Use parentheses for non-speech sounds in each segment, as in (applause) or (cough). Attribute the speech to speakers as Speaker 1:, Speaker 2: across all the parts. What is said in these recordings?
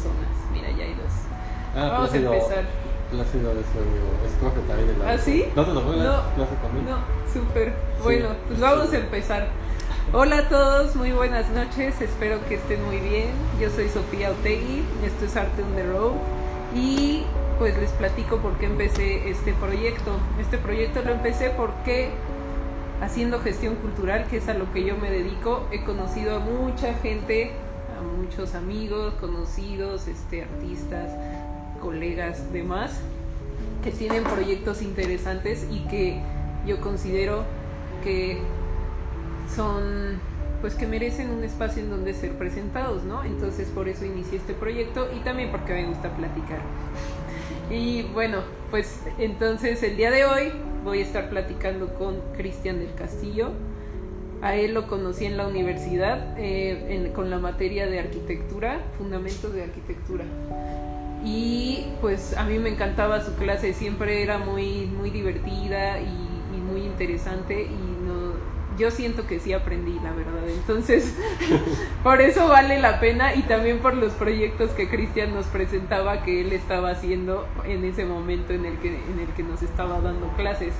Speaker 1: personas. Mira, ya hay dos.
Speaker 2: Ah,
Speaker 1: Vamos a
Speaker 2: Plácido-
Speaker 1: empezar.
Speaker 2: Plácido de su amigo. Es profe también en la.
Speaker 1: ¿Ah, sí?
Speaker 2: ¿No te tocó la
Speaker 1: No,
Speaker 2: clase conmigo?
Speaker 1: No, súper. Bueno, pues vamos a empezar. Hola a todos, muy buenas noches, espero que estén muy bien. Yo soy Sofía Otegui, esto es Arte on the Road y pues les platico por qué empecé este proyecto. Este proyecto lo empecé porque haciendo gestión cultural, que es a lo que yo me dedico, he conocido a mucha gente, a muchos amigos, conocidos, este, artistas, colegas, demás, que tienen proyectos interesantes y que yo considero que son pues que merecen un espacio en donde ser presentados, ¿no? Entonces por eso inicié este proyecto y también porque me gusta platicar. Y bueno, pues entonces el día de hoy voy a estar platicando con Cristian del Castillo. A él lo conocí en la universidad eh, con la materia de arquitectura, fundamentos de arquitectura. Y pues a mí me encantaba su clase, siempre era muy, muy divertida y, y muy interesante y no, yo siento que sí aprendí, la verdad. Entonces, (laughs) por eso vale la pena y también por los proyectos que Cristian nos presentaba que él estaba haciendo en ese momento en el que, en el que nos estaba dando clases.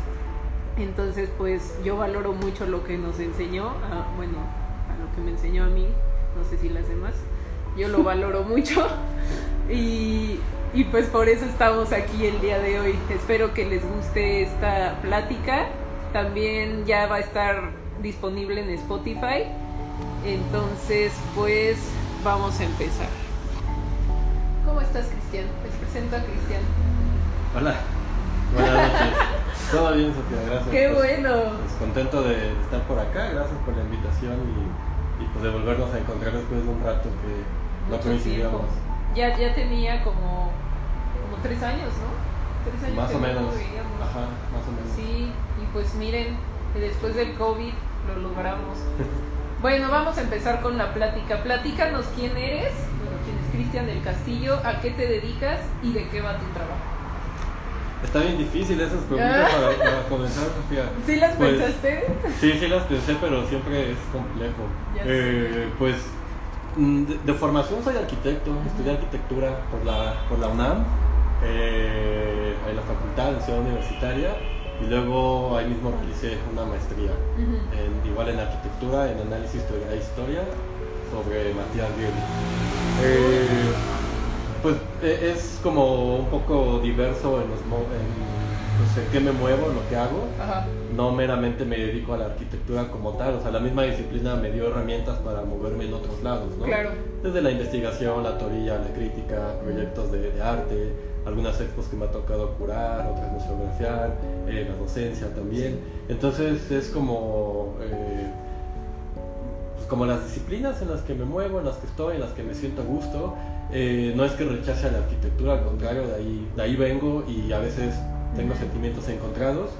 Speaker 1: Entonces, pues yo valoro mucho lo que nos enseñó, a- bueno, a lo que me enseñó a mí, no sé si las demás, yo lo valoro (laughs) mucho y, y pues por eso estamos aquí el día de hoy. Espero que les guste esta plática. También ya va a estar disponible en Spotify. Entonces, pues vamos a empezar. ¿Cómo estás, Cristian? Les presento a Cristian.
Speaker 2: Hola. Buenas noches. (laughs) Todo bien, Sofía, gracias.
Speaker 1: ¡Qué
Speaker 2: Pues,
Speaker 1: bueno!
Speaker 2: pues, contento de estar por acá, gracias por la invitación y, y pues de volvernos a encontrar después de un rato que no coincidíamos.
Speaker 1: Ya, ya tenía como, como tres años, ¿no? Tres años
Speaker 2: Más
Speaker 1: que
Speaker 2: o
Speaker 1: no
Speaker 2: menos. Ajá, más o menos.
Speaker 1: Sí, y pues miren, después del COVID lo logramos. (laughs) Bueno, vamos a empezar con la plática. Platícanos quién eres, bueno, quién es Cristian del Castillo, a qué te dedicas y de qué va tu trabajo.
Speaker 2: Está bien difícil esas preguntas para, (laughs) para comenzar, Sofía.
Speaker 1: ¿Sí las
Speaker 2: Pues,
Speaker 1: pensaste?
Speaker 2: Sí, sí las pensé, pero siempre es complejo. Eh, pues mm, de, de formación soy arquitecto, estudié arquitectura por la, por la UNAM, eh, en la facultad, en Ciudad Universitaria, y luego ahí mismo realicé una maestría, en- igual en arquitectura, en análisis de historia, sobre Matías Girli. Eh, pues eh, es como un poco diverso en, los, mo- en, pues, en qué me muevo, en lo que hago
Speaker 1: Ajá.
Speaker 2: no meramente me dedico a la arquitectura como tal, o sea, la misma disciplina me dio herramientas para moverme en otros lados, ¿no?
Speaker 1: Claro.
Speaker 2: Desde la investigación, la teoría, la crítica, proyectos de, de arte, algunas expos que me ha tocado curar, otras museografiar, eh, la docencia también. Entonces es como, eh, pues como las disciplinas en las que me muevo, en las que estoy, en las que me siento a gusto. Eh, no es que rechace a la arquitectura, al contrario, de ahí, de ahí vengo y a veces tengo sentimientos encontrados.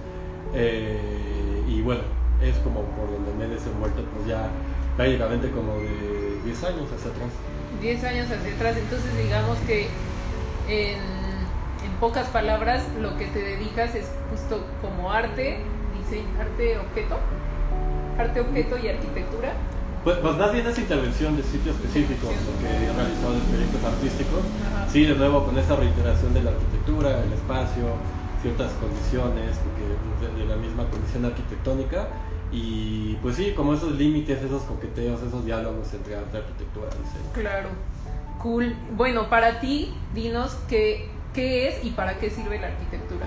Speaker 2: Eh, y bueno, es como por donde me he desenvuelto, pues ya prácticamente como de 10 años hacia atrás.
Speaker 1: 10 años hacia atrás, entonces digamos que en, en pocas palabras lo que te dedicas es justo como arte, diseño, arte objeto, arte objeto y arquitectura.
Speaker 2: Pues, pues más bien es intervención de sitios específicos, porque he realizado de proyectos artísticos. Sí, de nuevo con esa reiteración de la arquitectura, el espacio, ciertas condiciones, porque de, la misma condición arquitectónica. Y pues sí, como esos límites, esos coqueteos, esos diálogos entre arte, arquitectura y diseño.
Speaker 1: Claro. Cool. Bueno, para ti, dinos qué, qué es y para qué sirve la arquitectura.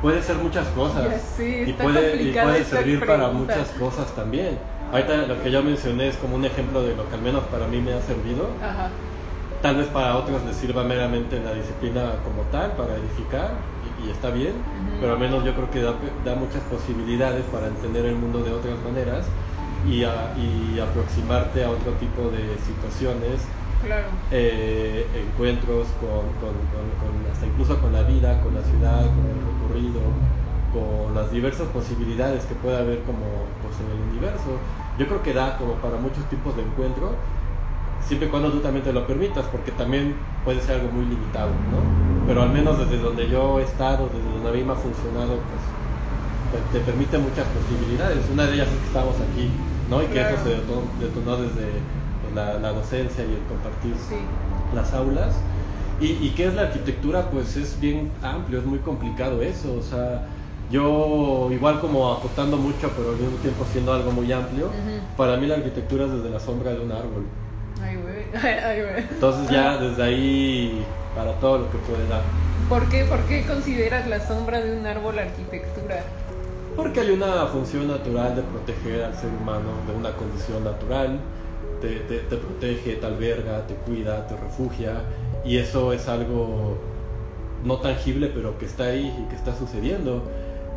Speaker 2: Puede ser muchas cosas. Y puede, y puede servir para muchas cosas también. Ahorita lo que yo mencioné es como un ejemplo de lo que al menos para mí me ha servido.
Speaker 1: Ajá.
Speaker 2: Tal vez para otros les sirva meramente la disciplina como tal, para edificar, y, y está bien,
Speaker 1: Ujú.
Speaker 2: pero al menos yo creo que da, da muchas posibilidades para entender el mundo de otras maneras y, a- y aproximarte a otro tipo de situaciones,
Speaker 1: Claro.
Speaker 2: eh, encuentros con, con- con- con- hasta incluso con la vida, con la ciudad, con el recorrido, con las diversas posibilidades que puede haber como pues, en el universo. Yo creo que da como para muchos tipos de encuentro, siempre y cuando tú también te lo permitas, porque también puede ser algo muy limitado, ¿no? Pero al menos desde donde yo he estado, desde donde a mí me ha funcionado, pues te, te permite muchas posibilidades. Una de ellas es que estamos aquí, ¿no? Y que eso se detonó, detonó desde la, la docencia y el compartir las aulas. ¿Y, ¿Y qué es la arquitectura? Pues es bien amplio, es muy complicado eso. O sea, yo igual como acotando mucho, pero al mismo tiempo siendo algo muy amplio, para mí la arquitectura es desde la sombra de un árbol.
Speaker 1: Ay, güey. (laughs) Ay, güey.
Speaker 2: Entonces ya (laughs) desde ahí para todo lo que puede dar.
Speaker 1: ¿Por qué, ¿Por qué consideras la sombra de un árbol arquitectura?
Speaker 2: Porque hay una función natural de proteger al ser humano de una condición natural, te, te, te protege, te alberga, te cuida, te refugia, y eso es algo no tangible, pero que está ahí y que está sucediendo.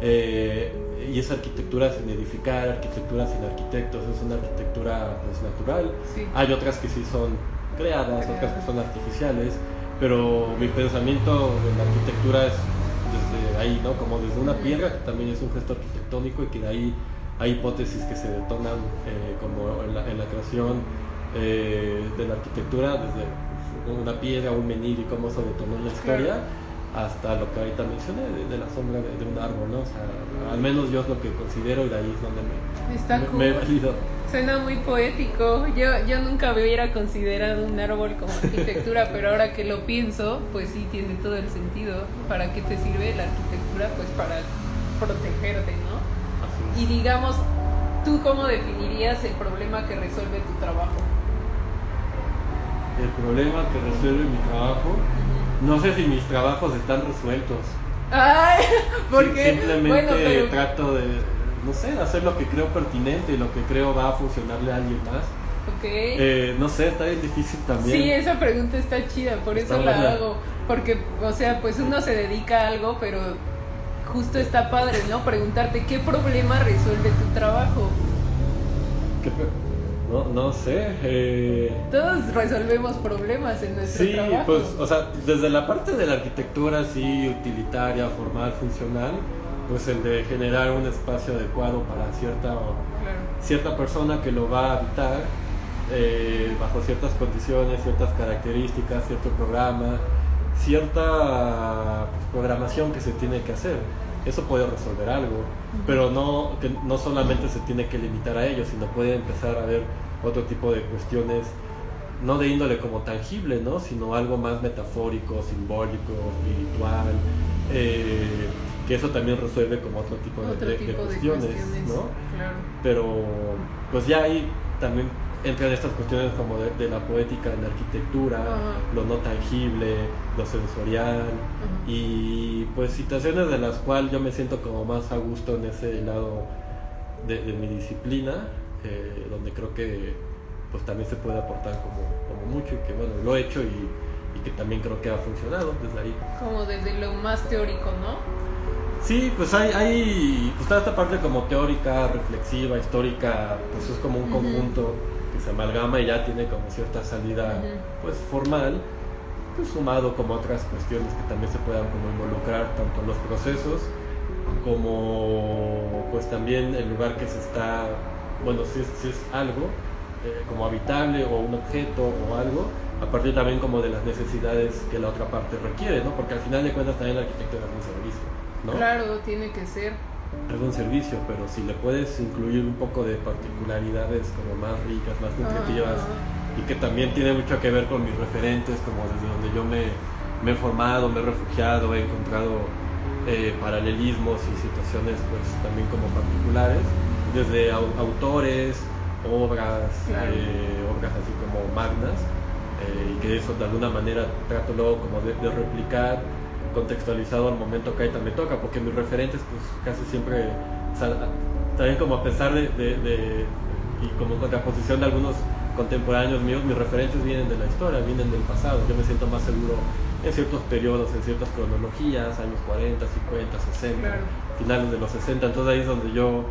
Speaker 2: Eh, y esa arquitectura sin edificar, arquitectura sin arquitectos, es una arquitectura pues, natural.
Speaker 1: Sí.
Speaker 2: Hay otras que sí son creadas, otras que son artificiales, pero mi pensamiento de la arquitectura es desde ahí, ¿no? Como desde una piedra, que también es un gesto arquitectónico y que de ahí hay hipótesis que se detonan eh, como en la, en la creación eh, de la arquitectura, desde una piedra, un menil y cómo se detonó en la historia hasta lo que ahorita mencioné, de, de la sombra de, de, un árbol, ¿no? O sea, al menos yo es lo que considero y de ahí es donde me,
Speaker 1: Está
Speaker 2: me,
Speaker 1: cool.
Speaker 2: me he valido.
Speaker 1: Suena muy poético. Yo, yo nunca hubiera considerado un árbol como arquitectura, (laughs) pero ahora que lo pienso, pues sí tiene todo el sentido. ¿Para qué te sirve la arquitectura? Pues para protegerte, ¿no? Y digamos, ¿tú cómo definirías el problema que resuelve tu trabajo?
Speaker 2: El problema que resuelve mi trabajo, no sé si mis trabajos están resueltos.
Speaker 1: Ay, porque
Speaker 2: Sí, simplemente
Speaker 1: bueno, pero
Speaker 2: trato de, no sé, de hacer lo que creo pertinente y lo que creo va a funcionarle a alguien más.
Speaker 1: ok.
Speaker 2: Eh, no sé, está bien difícil también.
Speaker 1: Sí, esa pregunta está chida, por eso la hago. Porque, o sea, pues uno se dedica a algo, pero justo está padre, ¿no? Preguntarte qué problema resuelve tu trabajo.
Speaker 2: ¿Qué no, no sé. eh,
Speaker 1: Todos resolvemos problemas en nuestro
Speaker 2: Sí,
Speaker 1: trabajo.
Speaker 2: pues, o sea, desde la parte de la arquitectura así utilitaria, formal, funcional, pues el de generar un espacio adecuado para cierta,
Speaker 1: Claro.
Speaker 2: cierta persona que lo va a habitar, eh, bajo ciertas condiciones, ciertas características, cierto programa, cierta pues, programación que se tiene que hacer. Eso puede resolver algo, pero no, que no solamente se tiene que limitar a ello, sino puede empezar a haber otro tipo de cuestiones no de índole como tangible, ¿no? sino algo más metafórico, simbólico, espiritual, eh, que eso también resuelve como otro tipo de,
Speaker 1: Otro
Speaker 2: de- de
Speaker 1: tipo de
Speaker 2: cuestiones,
Speaker 1: cuestiones.
Speaker 2: ¿no?
Speaker 1: Claro.
Speaker 2: Pero pues ya ahí también entran estas cuestiones como de, de la poética en la arquitectura, lo no tangible, lo sensorial y pues situaciones de las cuales yo me siento como más a gusto en ese lado de, de mi disciplina, eh, donde creo que pues también se puede aportar como, como mucho y que bueno, lo he hecho y, y que también creo que ha funcionado desde ahí.
Speaker 1: Como desde lo más teórico, ¿no?
Speaker 2: Sí, pues hay, hay pues toda esta parte como teórica, reflexiva, histórica, pues es como un conjunto que se amalgama y ya tiene como cierta salida pues formal, pues sumado como otras cuestiones que también se puedan como involucrar tanto en los procesos como pues también el lugar que se está, bueno, si es, si es algo eh, como habitable o un objeto o algo, a partir también como de las necesidades que la otra parte requiere, ¿no? Porque al final de cuentas también la arquitectura es un servicio, ¿no?
Speaker 1: Claro, tiene que ser.
Speaker 2: Es un servicio, pero si le puedes incluir un poco de particularidades como más ricas, más nutritivas
Speaker 1: Ah,
Speaker 2: y que también tiene mucho que ver con mis referentes, como desde donde yo me, me he formado, me he refugiado, he encontrado eh, paralelismos y situaciones pues también como particulares, desde au- autores, obras,
Speaker 1: Claro.
Speaker 2: eh, obras así como magnas, eh, y que eso de alguna manera trato luego como de, de replicar contextualizado al momento que ahí también toca, porque mis referentes pues casi siempre, también como a pesar de, de- de- y como en contraposición de algunos contemporáneos míos, mis referentes vienen de la historia, vienen del pasado, yo me siento más seguro en ciertos periodos, en ciertas cronologías, años 40, 50, 60,
Speaker 1: Claro.
Speaker 2: finales de los 60, entonces ahí es donde yo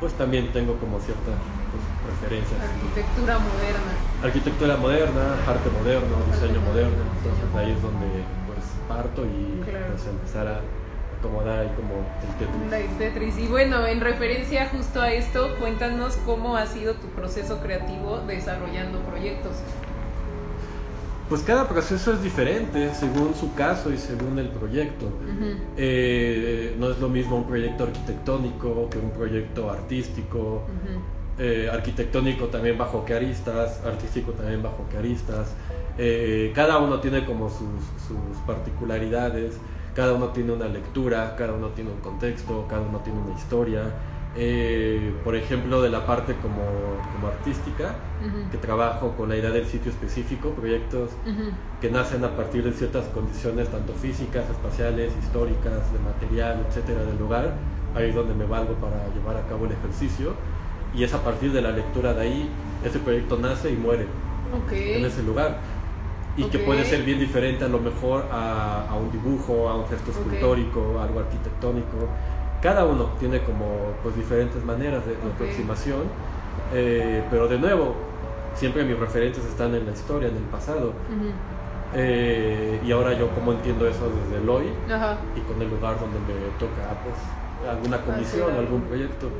Speaker 2: pues también tengo como ciertas pues, referencias.
Speaker 1: Arquitectura moderna.
Speaker 2: Arquitectura moderna, arte moderno, diseño moderno, entonces ahí es donde parto y
Speaker 1: Claro.
Speaker 2: pues empezar a acomodar ahí como el Tetris.
Speaker 1: Tetris. Y bueno, en referencia justo a esto, cuéntanos cómo ha sido tu proceso creativo desarrollando proyectos.
Speaker 2: Pues cada proceso es diferente según su caso y según el proyecto.
Speaker 1: Ujú.
Speaker 2: Eh, no es lo mismo un proyecto arquitectónico que un proyecto artístico.
Speaker 1: Ujú.
Speaker 2: eh, arquitectónico también bajo qué aristas, artístico también bajo qué aristas. Eh, cada uno tiene como sus, sus, particularidades, cada uno tiene una lectura, cada uno tiene un contexto, cada uno tiene una historia. Eh, por ejemplo, de la parte como, como artística, que trabajo con la idea del sitio específico, proyectos que nacen a partir de ciertas condiciones, tanto físicas, espaciales, históricas, de material, etcétera, del lugar. Ahí es donde me valgo para llevar a cabo el ejercicio. Y es a partir de la lectura de ahí, ese proyecto nace y muere en ese lugar y que puede ser bien diferente a lo mejor a, un dibujo, a un gesto escultórico, algo arquitectónico. Cada uno tiene como pues diferentes maneras de, aproximación, eh, pero de nuevo, siempre mis referentes están en la historia, en el pasado. Eh, y ahora yo como entiendo eso desde el hoy y con el lugar donde me toca pues alguna comisión, algún proyecto.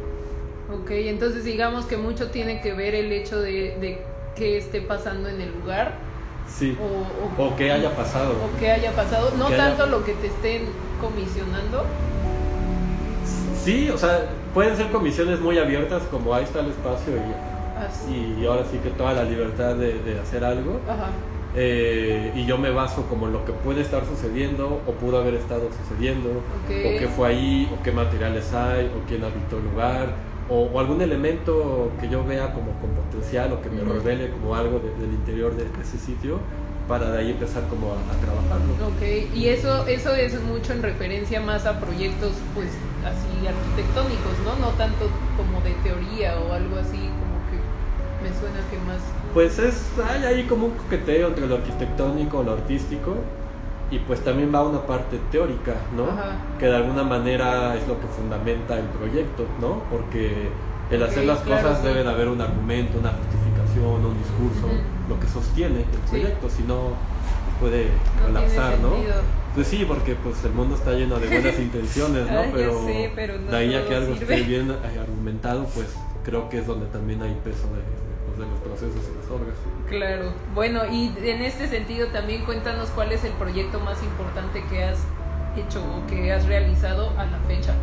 Speaker 1: Ok, entonces digamos que mucho tiene que ver el hecho de, de qué esté pasando en el lugar
Speaker 2: Sí. O, que haya pasado.
Speaker 1: O que haya pasado. No tanto lo que te estén comisionando.
Speaker 2: Sí, o sea, pueden ser comisiones muy abiertas, como ahí está el espacio y, y ahora sí que toda la libertad de, hacer algo. Eh, y yo me baso como en lo que puede estar sucediendo o pudo haber estado sucediendo, o qué fue ahí, o qué materiales hay, o quién habitó el lugar, o, algún elemento que yo vea como con potencial o que me revele como algo del interior de, ese sitio para de ahí empezar como a, trabajarlo.
Speaker 1: Ok, y eso, eso es mucho en referencia más a proyectos pues así arquitectónicos, ¿no? No tanto como de teoría o algo así como que me suena que más...
Speaker 2: Pues es, hay ahí como un coqueteo entre lo arquitectónico, lo artístico, y pues también va una parte teórica, ¿no? Que de alguna manera es lo que fundamenta el proyecto, ¿no? Porque el hacer las cosas debe de haber un argumento, una justificación, un discurso, lo que sostiene el proyecto, si no puede colapsar, ¿no? Pues sí, porque pues el mundo está lleno de buenas (laughs) intenciones, ¿no?
Speaker 1: pero,
Speaker 2: de ahí a que algo esté bien argumentado, pues creo que es donde también hay peso de, de los procesos y las obras.
Speaker 1: Claro. Bueno, y en este sentido también cuéntanos cuál es el proyecto más importante que has hecho o que has realizado a la fecha.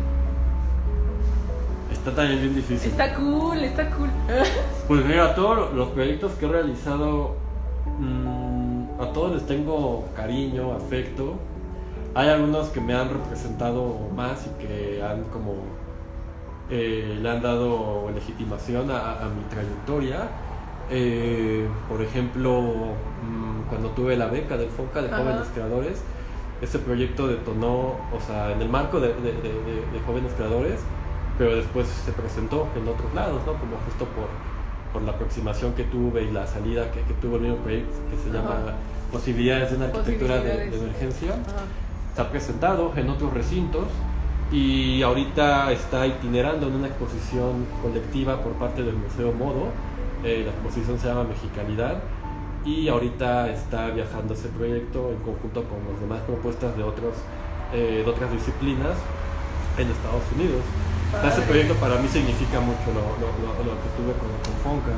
Speaker 2: Está también bien difícil.
Speaker 1: Está cool, está cool. (laughs)
Speaker 2: pues mira, todos los proyectos que he realizado, mm, a todos les tengo cariño, afecto. Hay algunos que me han representado más y que han como eh, le han dado legitimación a mi trayectoria eh, por ejemplo, mm, cuando tuve la beca del FOCA de jóvenes creadores, ese proyecto detonó, o sea, en el marco de, jóvenes creadores, pero después se presentó en otros lados, ¿no? Como justo por, por la aproximación que tuve y la salida que, tuvo el mismo proyecto que se llama Posibilidades de una arquitectura de, emergencia. Se ha presentado en otros recintos y ahorita está itinerando en una exposición colectiva por parte del Museo Modo eh, la exposición se llama Mexicanidad y ahorita está viajando ese proyecto en conjunto con las demás propuestas de, eh, de otras disciplinas en Estados Unidos. Ese proyecto para mí significa mucho lo, que tuve con, Fonca.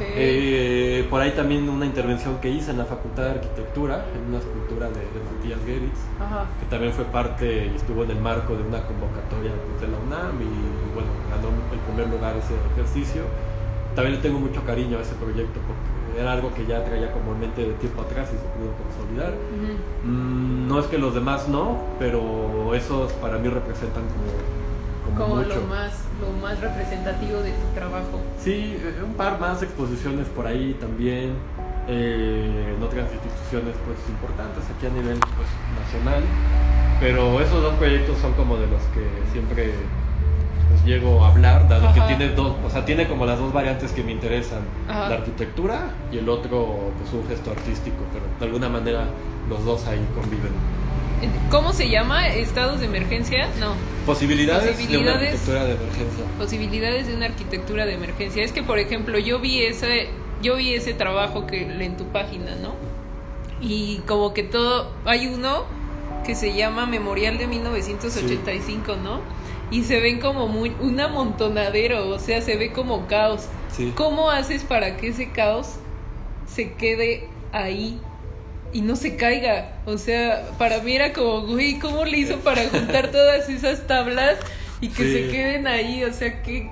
Speaker 2: Eh, por ahí también una intervención que hice en la Facultad de Arquitectura, en una escultura de, de Matías Geritz, que también fue parte y estuvo en el marco de una convocatoria de la UNAM y bueno, ganó el primer lugar ese ejercicio. También le tengo mucho cariño a ese proyecto porque era algo que ya traía como en mente de tiempo atrás y se pudo consolidar. Mm, no es que los demás no, pero esos para mí representan como,
Speaker 1: como, lo más lo más representativo de tu trabajo.
Speaker 2: Sí, eh, un par más exposiciones por ahí también eh, en otras instituciones pues importantes aquí a nivel pues, nacional, pero esos dos proyectos son como de los que siempre pues llego a hablar, dado que tiene dos, o sea, tiene como las dos variantes que me interesan, la arquitectura y el otro, pues un gesto artístico, pero de alguna manera los dos ahí conviven.
Speaker 1: ¿Cómo se llama? ¿Estados de emergencia? No.
Speaker 2: Posibilidades, de una arquitectura de emergencia.
Speaker 1: Posibilidades de una arquitectura de emergencia. Es que, por ejemplo, yo vi ese, yo vi ese trabajo que en tu página, ¿no? Y como que todo, hay uno que se llama Memorial de 1985, ¿no? y se ven como muy un amontonadero, o sea, se ve como caos. ¿Cómo haces para que ese caos se quede ahí y no se caiga? O sea, para mí era como, güey, ¿cómo le hizo para juntar (laughs) todas esas tablas y que se queden ahí? O sea, que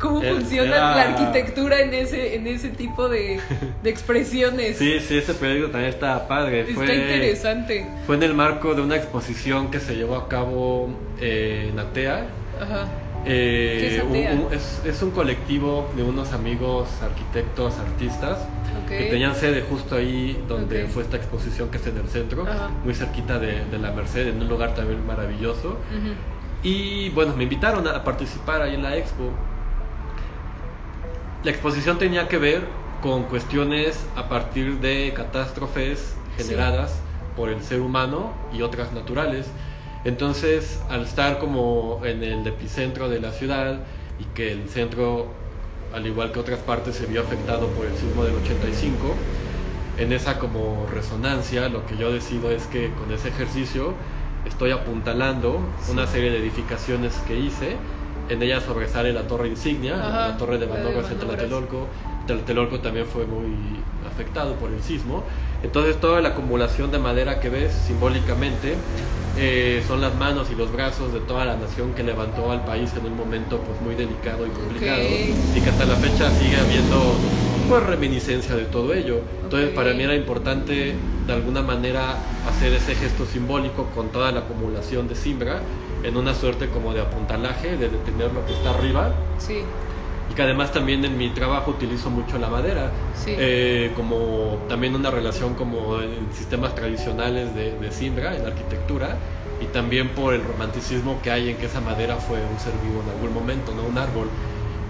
Speaker 1: cómo funciona
Speaker 2: era-
Speaker 1: la arquitectura en ese, en ese tipo de, de expresiones.
Speaker 2: Sí, sí, ese periódico también está padre.
Speaker 1: Está
Speaker 2: Fue,
Speaker 1: interesante.
Speaker 2: fue en el marco de una exposición que se llevó a cabo eh, en Atea.
Speaker 1: Ajá.
Speaker 2: Eh,
Speaker 1: ¿Qué es
Speaker 2: un- es, es un colectivo de unos amigos arquitectos, artistas,
Speaker 1: Ok.
Speaker 2: que tenían sede justo ahí donde
Speaker 1: Ok.
Speaker 2: fue esta exposición que está en el centro,
Speaker 1: Ajá.
Speaker 2: muy cerquita de, de la Merced, en un lugar también maravilloso.
Speaker 1: Ujú.
Speaker 2: Y bueno, me invitaron a participar ahí en la expo. La exposición tenía que ver con cuestiones a partir de catástrofes
Speaker 1: Sí.
Speaker 2: generadas por el ser humano y otras naturales. Entonces, al estar como en el epicentro de la ciudad y que el centro, al igual que otras partes, se vio afectado por el sismo del 85, en esa como resonancia, lo que yo decido es que con ese ejercicio estoy apuntalando una serie de edificaciones que hice. En ellas sobresale la torre insignia, la-
Speaker 1: Ajá,
Speaker 2: la torre de Banobras en. Tlatelolco. Tlatelolco también fue muy afectado por el sismo. Entonces toda la acumulación de madera que ves simbólicamente eh, son las manos y los brazos de toda la nación que levantó al país en un momento pues muy delicado y complicado y que hasta la fecha sigue habiendo pues reminiscencia de todo ello. Entonces
Speaker 1: Ok.
Speaker 2: para mí era importante de alguna manera hacer ese gesto simbólico con toda la acumulación de simbra en una suerte como de apuntalaje, de detener lo que está arriba
Speaker 1: Sí,
Speaker 2: y que además también en mi trabajo utilizo mucho la madera
Speaker 1: sí.
Speaker 2: eh, como también una relación como en sistemas tradicionales de, de simbra en arquitectura y también por el romanticismo que hay en que esa madera fue un ser vivo en algún momento, no un árbol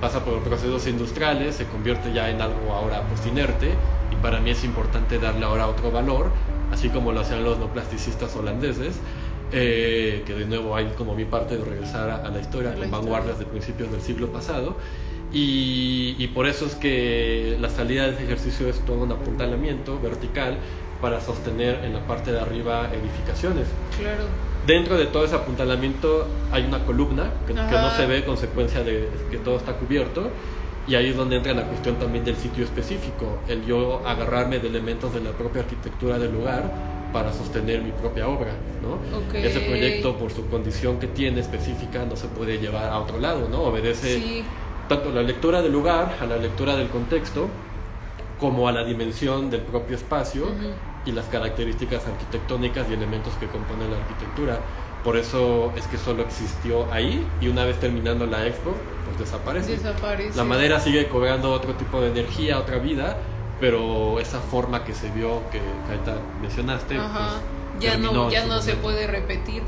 Speaker 2: pasa por procesos industriales, se convierte ya en algo ahora pues inerte y para mí es importante darle ahora otro valor, así como lo hacían los no plasticistas holandeses, eh, que de nuevo hay como mi parte de regresar a, a la historia
Speaker 1: A la
Speaker 2: con
Speaker 1: historia.
Speaker 2: vanguardias de principios del siglo pasado y, y por eso es que la salida de ese ejercicio es todo un apuntalamiento vertical para sostener en la parte de arriba edificaciones.
Speaker 1: Claro.
Speaker 2: Dentro de todo ese apuntalamiento hay una columna que, que no se ve consecuencia de que todo está cubierto y ahí es donde entra la cuestión también del sitio específico, el yo agarrarme de elementos de la propia arquitectura del lugar para sostener mi propia obra, ¿no?
Speaker 1: Ok.
Speaker 2: Ese proyecto por su condición que tiene específica no se puede llevar a otro lado, ¿no? Obedece
Speaker 1: Sí,
Speaker 2: tanto a la lectura del lugar, a la lectura del contexto, como a la dimensión del propio espacio
Speaker 1: Ujú.
Speaker 2: y las características arquitectónicas y elementos que componen la arquitectura. Por eso es que solo existió ahí y una vez terminando la expo, pues desaparece.
Speaker 1: desaparece.
Speaker 2: La madera sigue cobrando otro tipo de energía, otra vida, pero esa forma que se vio, que ahorita mencionaste, pues,
Speaker 1: Ya no, ya no se puede repetir.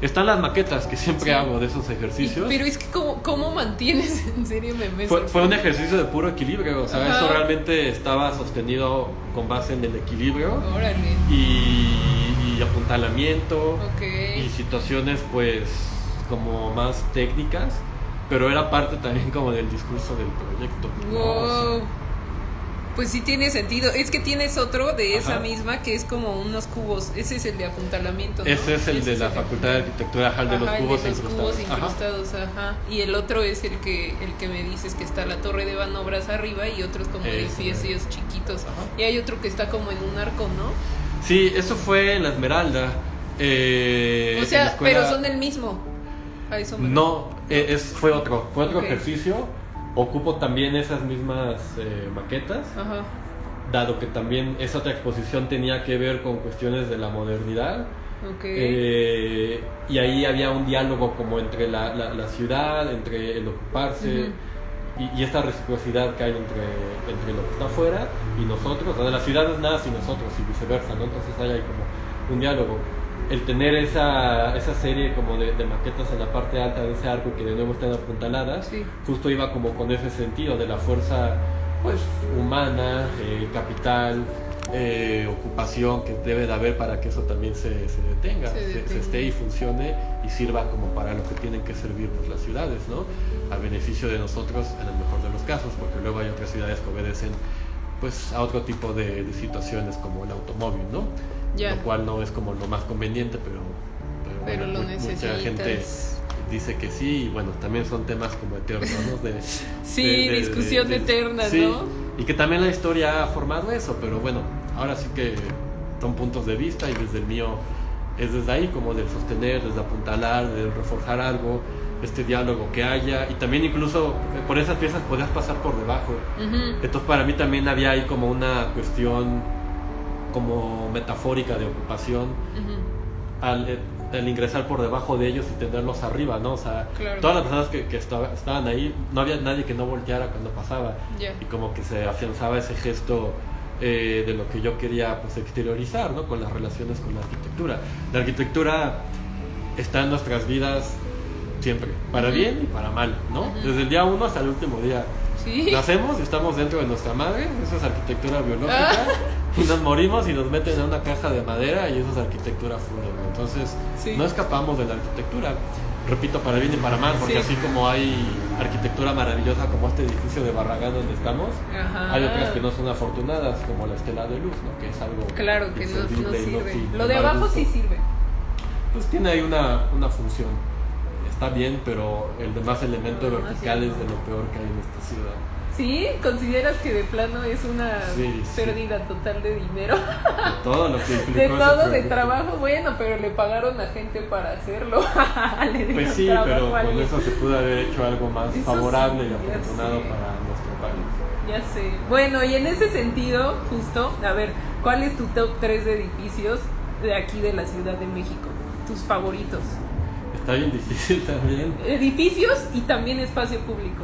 Speaker 2: Están las maquetas que siempre
Speaker 1: Sí.
Speaker 2: hago de esos
Speaker 1: Y-
Speaker 2: ejercicios.
Speaker 1: pero es que cómo, cómo mantienes, (laughs) en serio me, me
Speaker 2: Fue, fue un ejercicio de puro equilibrio, o sea,
Speaker 1: Ajá.
Speaker 2: eso realmente estaba sostenido con base en el equilibrio
Speaker 1: Órale.
Speaker 2: y, y apuntalamiento
Speaker 1: Ok.
Speaker 2: y situaciones pues como más técnicas, pero era parte también como del discurso del proyecto. ¿no? O sea,
Speaker 1: Wow. Pues sí tiene sentido. Es que tienes otro de esa
Speaker 2: Ajá.
Speaker 1: misma que es como unos cubos. Ese es el de apuntalamiento. ¿no?
Speaker 2: Ese es el de la Facultad de Arquitectura, ajá, el de los
Speaker 1: Ajá,
Speaker 2: cubos
Speaker 1: de los
Speaker 2: incrustados.
Speaker 1: cubos incrustados, ajá. Y el otro es el que el que me dices que está la torre de Banobras arriba y otros como edificios chiquitos.
Speaker 2: Ajá.
Speaker 1: Y hay otro que está como en un arco, ¿no?
Speaker 2: Sí, eso fue en la Esmeralda. eh,
Speaker 1: o sea,
Speaker 2: escuela-
Speaker 1: pero son el mismo. A eso me
Speaker 2: No, eh, es, fue otro, fue otro ejercicio. Ocupo también esas mismas eh, maquetas,
Speaker 1: Ajá.
Speaker 2: dado que también esa otra exposición tenía que ver con cuestiones de la modernidad. Eh, y ahí había un diálogo como entre la, la- la ciudad, entre el ocuparse y, y esta reciprocidad que hay entre, entre lo que está afuera y nosotros. O sea, la ciudad es nada sin nosotros y viceversa, ¿no? Entonces ahí hay como un diálogo. El tener esa, esa serie como de, de maquetas en la parte alta de ese arco que de nuevo están apuntaladas,
Speaker 1: Sí.
Speaker 2: justo iba como con ese sentido de la fuerza pues humana, eh, capital, eh, ocupación que debe de haber para que eso también se, se detenga,
Speaker 1: Se
Speaker 2: se, se
Speaker 1: detenga.
Speaker 2: esté y funcione y sirva como para lo que tienen que servir pues, las ciudades, ¿no? A beneficio de nosotros en el mejor de los casos, porque luego hay otras ciudades que obedecen pues a otro tipo de, de situaciones como el automóvil, ¿no?
Speaker 1: Ya.
Speaker 2: Lo cual no es como lo más conveniente, pero, pero,
Speaker 1: Pero
Speaker 2: bueno,
Speaker 1: lo
Speaker 2: mucha gente dice que sí y bueno, también son temas como eternos, ¿no? De, (laughs)
Speaker 1: Sí,
Speaker 2: de- de-
Speaker 1: discusión eterna,
Speaker 2: sí,
Speaker 1: ¿no?
Speaker 2: Y que también la historia ha formado eso, pero bueno, ahora sí que son puntos de vista y desde el mío es desde ahí como del sostener, desde apuntalar, de reforjar algo este diálogo que haya y también incluso por esas piezas podías pasar por debajo.
Speaker 1: Ujú.
Speaker 2: Entonces para mí también había ahí como una cuestión como metafórica de ocupación
Speaker 1: Ujú.
Speaker 2: al, eh, al ingresar por debajo de ellos y tenerlos arriba, ¿no? O sea,
Speaker 1: Claro.
Speaker 2: todas las personas que, que estaba- estaban ahí, no había nadie que no volteara cuando pasaba
Speaker 1: Ya.
Speaker 2: y como que se afianzaba ese gesto eh, de lo que yo quería pues exteriorizar, ¿no? Con las relaciones con la arquitectura. La arquitectura está en nuestras vidas siempre, para
Speaker 1: Ujú.
Speaker 2: bien y para mal, ¿no?
Speaker 1: Ujú.
Speaker 2: Desde el día uno hasta el último día.
Speaker 1: Sí.
Speaker 2: Nacemos y estamos dentro de nuestra madre, eso es arquitectura biológica,
Speaker 1: Ah.
Speaker 2: Y nos morimos y nos meten en una caja de madera y eso es arquitectura fúnebre. Entonces,
Speaker 1: Sí.
Speaker 2: no escapamos de la arquitectura. Repito, para bien y para mal, porque
Speaker 1: Sí.
Speaker 2: así como hay arquitectura maravillosa como este edificio de Barragán donde estamos,
Speaker 1: Ajá.
Speaker 2: hay otras que no son afortunadas, como la estela de luz, ¿no? que es algo
Speaker 1: Claro que no, sirve. Lo de abajo
Speaker 2: gusto.
Speaker 1: sí sirve.
Speaker 2: Pues tiene ahí una, una función. Está bien, pero el demás elemento vertical es de lo peor que hay en esta ciudad.
Speaker 1: ¿Sí? ¿Consideras que de plano es una
Speaker 2: Sí, sí.
Speaker 1: pérdida total de dinero?
Speaker 2: De todo lo que (laughs) implicó
Speaker 1: De todo, de trabajo, bueno, pero le pagaron a gente para hacerlo. (laughs) Le
Speaker 2: Pues sí, pero con eso se pudo haber hecho algo más
Speaker 1: Eso
Speaker 2: favorable
Speaker 1: sí,
Speaker 2: y afortunado para nuestro país.
Speaker 1: Ya sé. Bueno, y en ese sentido, justo, a ver, ¿cuál es tu top 3 de edificios de aquí de la Ciudad de México? Tus favoritos.
Speaker 2: Está bien difícil (laughs) también.
Speaker 1: Edificios y también espacio público.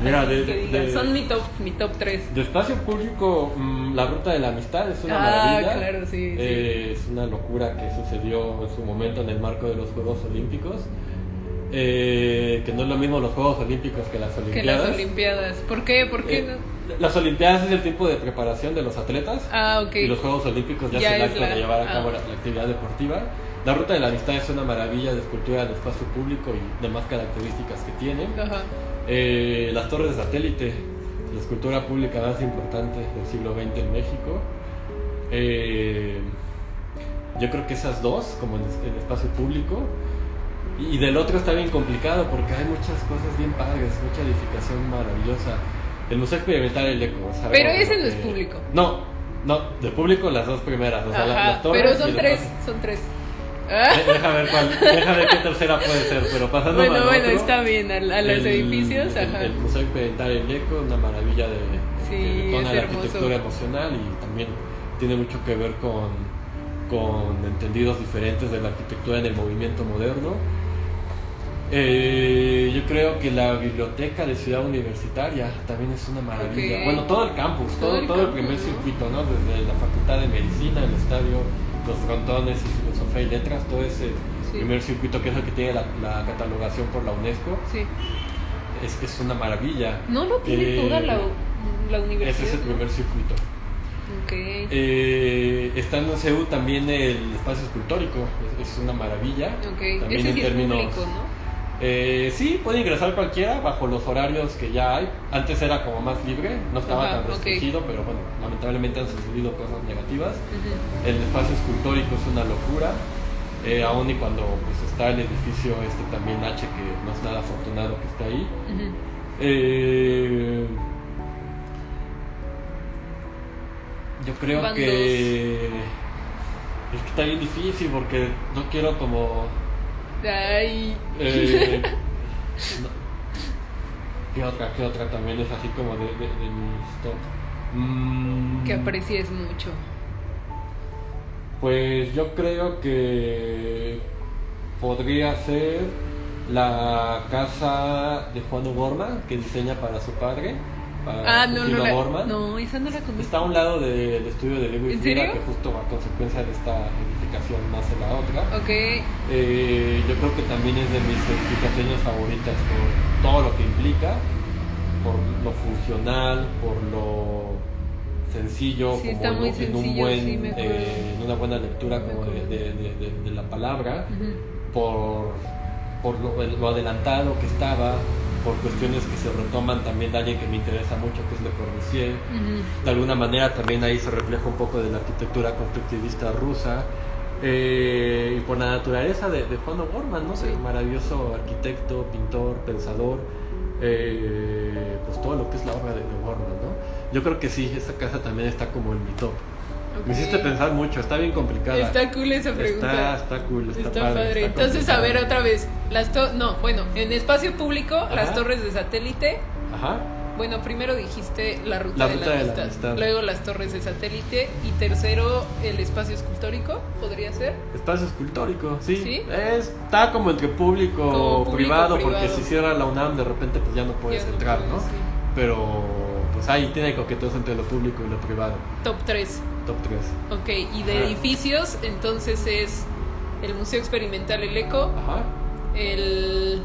Speaker 2: Mira, de,
Speaker 1: que
Speaker 2: de-
Speaker 1: son mi top, mi top 3.
Speaker 2: de espacio público, mm, la ruta de la amistad es una
Speaker 1: Ah,
Speaker 2: maravilla.
Speaker 1: claro, sí, sí.
Speaker 2: Es una locura que sucedió en su momento en el marco de los Juegos Olímpicos. Eh, que no es lo mismo los Juegos Olímpicos que las
Speaker 1: Que
Speaker 2: Olimpiadas.
Speaker 1: las Olimpiadas. ¿Por qué? ¿Por qué
Speaker 2: Eh,
Speaker 1: no?
Speaker 2: Las Olimpiadas es el tiempo de preparación de los atletas.
Speaker 1: Ah, ok.
Speaker 2: Y los Juegos Olímpicos ya,
Speaker 1: Ya
Speaker 2: es el acto
Speaker 1: la-
Speaker 2: de llevar a cabo
Speaker 1: ah.
Speaker 2: la, la actividad deportiva. La ruta de la amistad es una maravilla de escultura de espacio público y demás características que tiene.
Speaker 1: Ajá.
Speaker 2: Eh, las torres de satélite, la escultura pública más importante del siglo XX en México. Eh, yo creo que esas dos, como en el espacio público. Y y del otro está bien complicado porque hay muchas cosas bien padres, mucha edificación maravillosa. El Museo Experimental El Eco.
Speaker 1: Pero ese no es público.
Speaker 2: No, no, de público las dos primeras. O sea,
Speaker 1: Ajá.
Speaker 2: las torres
Speaker 1: Pero son tres, son tres.
Speaker 2: De- Deja ver cuál, deja ver qué tercera puede ser, pero pasando
Speaker 1: Bueno,
Speaker 2: al
Speaker 1: bueno,
Speaker 2: otro,
Speaker 1: está bien. A, a los
Speaker 2: el-
Speaker 1: edificios,
Speaker 2: el,
Speaker 1: ajá.
Speaker 2: el Eco, una maravilla de,
Speaker 1: Sí, es
Speaker 2: la arquitectura emocional y también tiene mucho que ver con, con entendidos diferentes de la arquitectura en el movimiento moderno. Eh, yo creo que la biblioteca de Ciudad Universitaria también es una maravilla. Bueno, todo el campus,
Speaker 1: Todo
Speaker 2: todo,
Speaker 1: el
Speaker 2: todo el
Speaker 1: campus,
Speaker 2: primer
Speaker 1: ¿no?
Speaker 2: circuito, ¿no? Desde la Facultad de Medicina, el estadio, los frontones y Filosofía y Letras, todo ese
Speaker 1: Sí.
Speaker 2: primer circuito que es el que tiene la, la catalogación por la UNESCO,
Speaker 1: Sí.
Speaker 2: es, es una maravilla.
Speaker 1: No lo tiene
Speaker 2: Eh,
Speaker 1: toda la, la universidad.
Speaker 2: Ese es el primer circuito.
Speaker 1: Ok.
Speaker 2: Eh, está en CEU también el espacio escultórico, es, es una maravilla.
Speaker 1: ok.
Speaker 2: También
Speaker 1: Ese
Speaker 2: en
Speaker 1: sí es
Speaker 2: términos.
Speaker 1: público, ¿no?
Speaker 2: Eh, sí, puede ingresar cualquiera bajo los horarios que ya hay. Antes era como más libre, no estaba
Speaker 1: Ajá,
Speaker 2: tan restringido, pero bueno, lamentablemente han sucedido cosas negativas. El espacio escultórico es una locura, eh, aún y cuando pues, está el edificio este también H, que no es nada afortunado que está ahí. Eh, yo creo que es que está bien difícil porque no quiero como
Speaker 1: Ay.
Speaker 2: eh, (laughs) no. ¿Qué otra? ¿Qué otra también es así como de, de, de mis top? Mm,
Speaker 1: que aprecies mucho.
Speaker 2: Pues yo creo que podría ser la casa de Juan O'Gorman que diseña para su padre. Para
Speaker 1: Ah, no, no la. No, esa no la conozco.
Speaker 2: Está a un lado del estudio de Lewis
Speaker 1: ¿En
Speaker 2: Mira, que justo a consecuencia de esta edificación nace la otra.
Speaker 1: Ok.
Speaker 2: Eh, yo creo que también es de mis edificaciones favoritas por todo lo que implica, por lo funcional, por lo sencillo,
Speaker 1: Sí,
Speaker 2: como en, un buen,
Speaker 1: sí,
Speaker 2: eh, en una buena lectura como de, de- de- de- de la palabra, por, por lo, lo adelantado que estaba, por cuestiones que se retoman también de alguien que me interesa mucho, que es Le Corbusier. De alguna manera también ahí se refleja un poco de la arquitectura constructivista rusa eh, y por la naturaleza de, de Juan O'Gorman, ¿no?
Speaker 1: Sí.
Speaker 2: Maravilloso arquitecto, pintor, pensador, eh, pues todo lo que es la obra de, de O'Gorman, ¿no? Yo creo que sí, esa casa también está como en mi top. Me hiciste pensar mucho, está bien complicada.
Speaker 1: Está cool esa pregunta.
Speaker 2: Está, está cool, está,
Speaker 1: Está
Speaker 2: padre,
Speaker 1: padre.
Speaker 2: está
Speaker 1: Entonces, a ver otra vez. Las to- no, bueno, en espacio público, las
Speaker 2: Ajá.
Speaker 1: torres de satélite.
Speaker 2: Ajá.
Speaker 1: Bueno, primero dijiste la ruta,
Speaker 2: La
Speaker 1: de,
Speaker 2: ruta
Speaker 1: la
Speaker 2: de la
Speaker 1: amistad,
Speaker 2: amistad.
Speaker 1: luego las torres de satélite y tercero el espacio escultórico, podría ser.
Speaker 2: Espacio escultórico, sí.
Speaker 1: ¿Sí?
Speaker 2: Es- está como entre público
Speaker 1: Como público,
Speaker 2: privado, porque
Speaker 1: privado.
Speaker 2: si cierra la UNAM de repente pues ya no puedes
Speaker 1: Ya no
Speaker 2: entrar,
Speaker 1: puedes,
Speaker 2: ¿no?
Speaker 1: sí.
Speaker 2: Pero pues ahí tiene coqueteos entre lo público y lo privado.
Speaker 1: Top 3.
Speaker 2: Top 3.
Speaker 1: Ok, y de
Speaker 2: Ajá.
Speaker 1: edificios, entonces es el Museo Experimental El Eco,
Speaker 2: Ajá.
Speaker 1: el...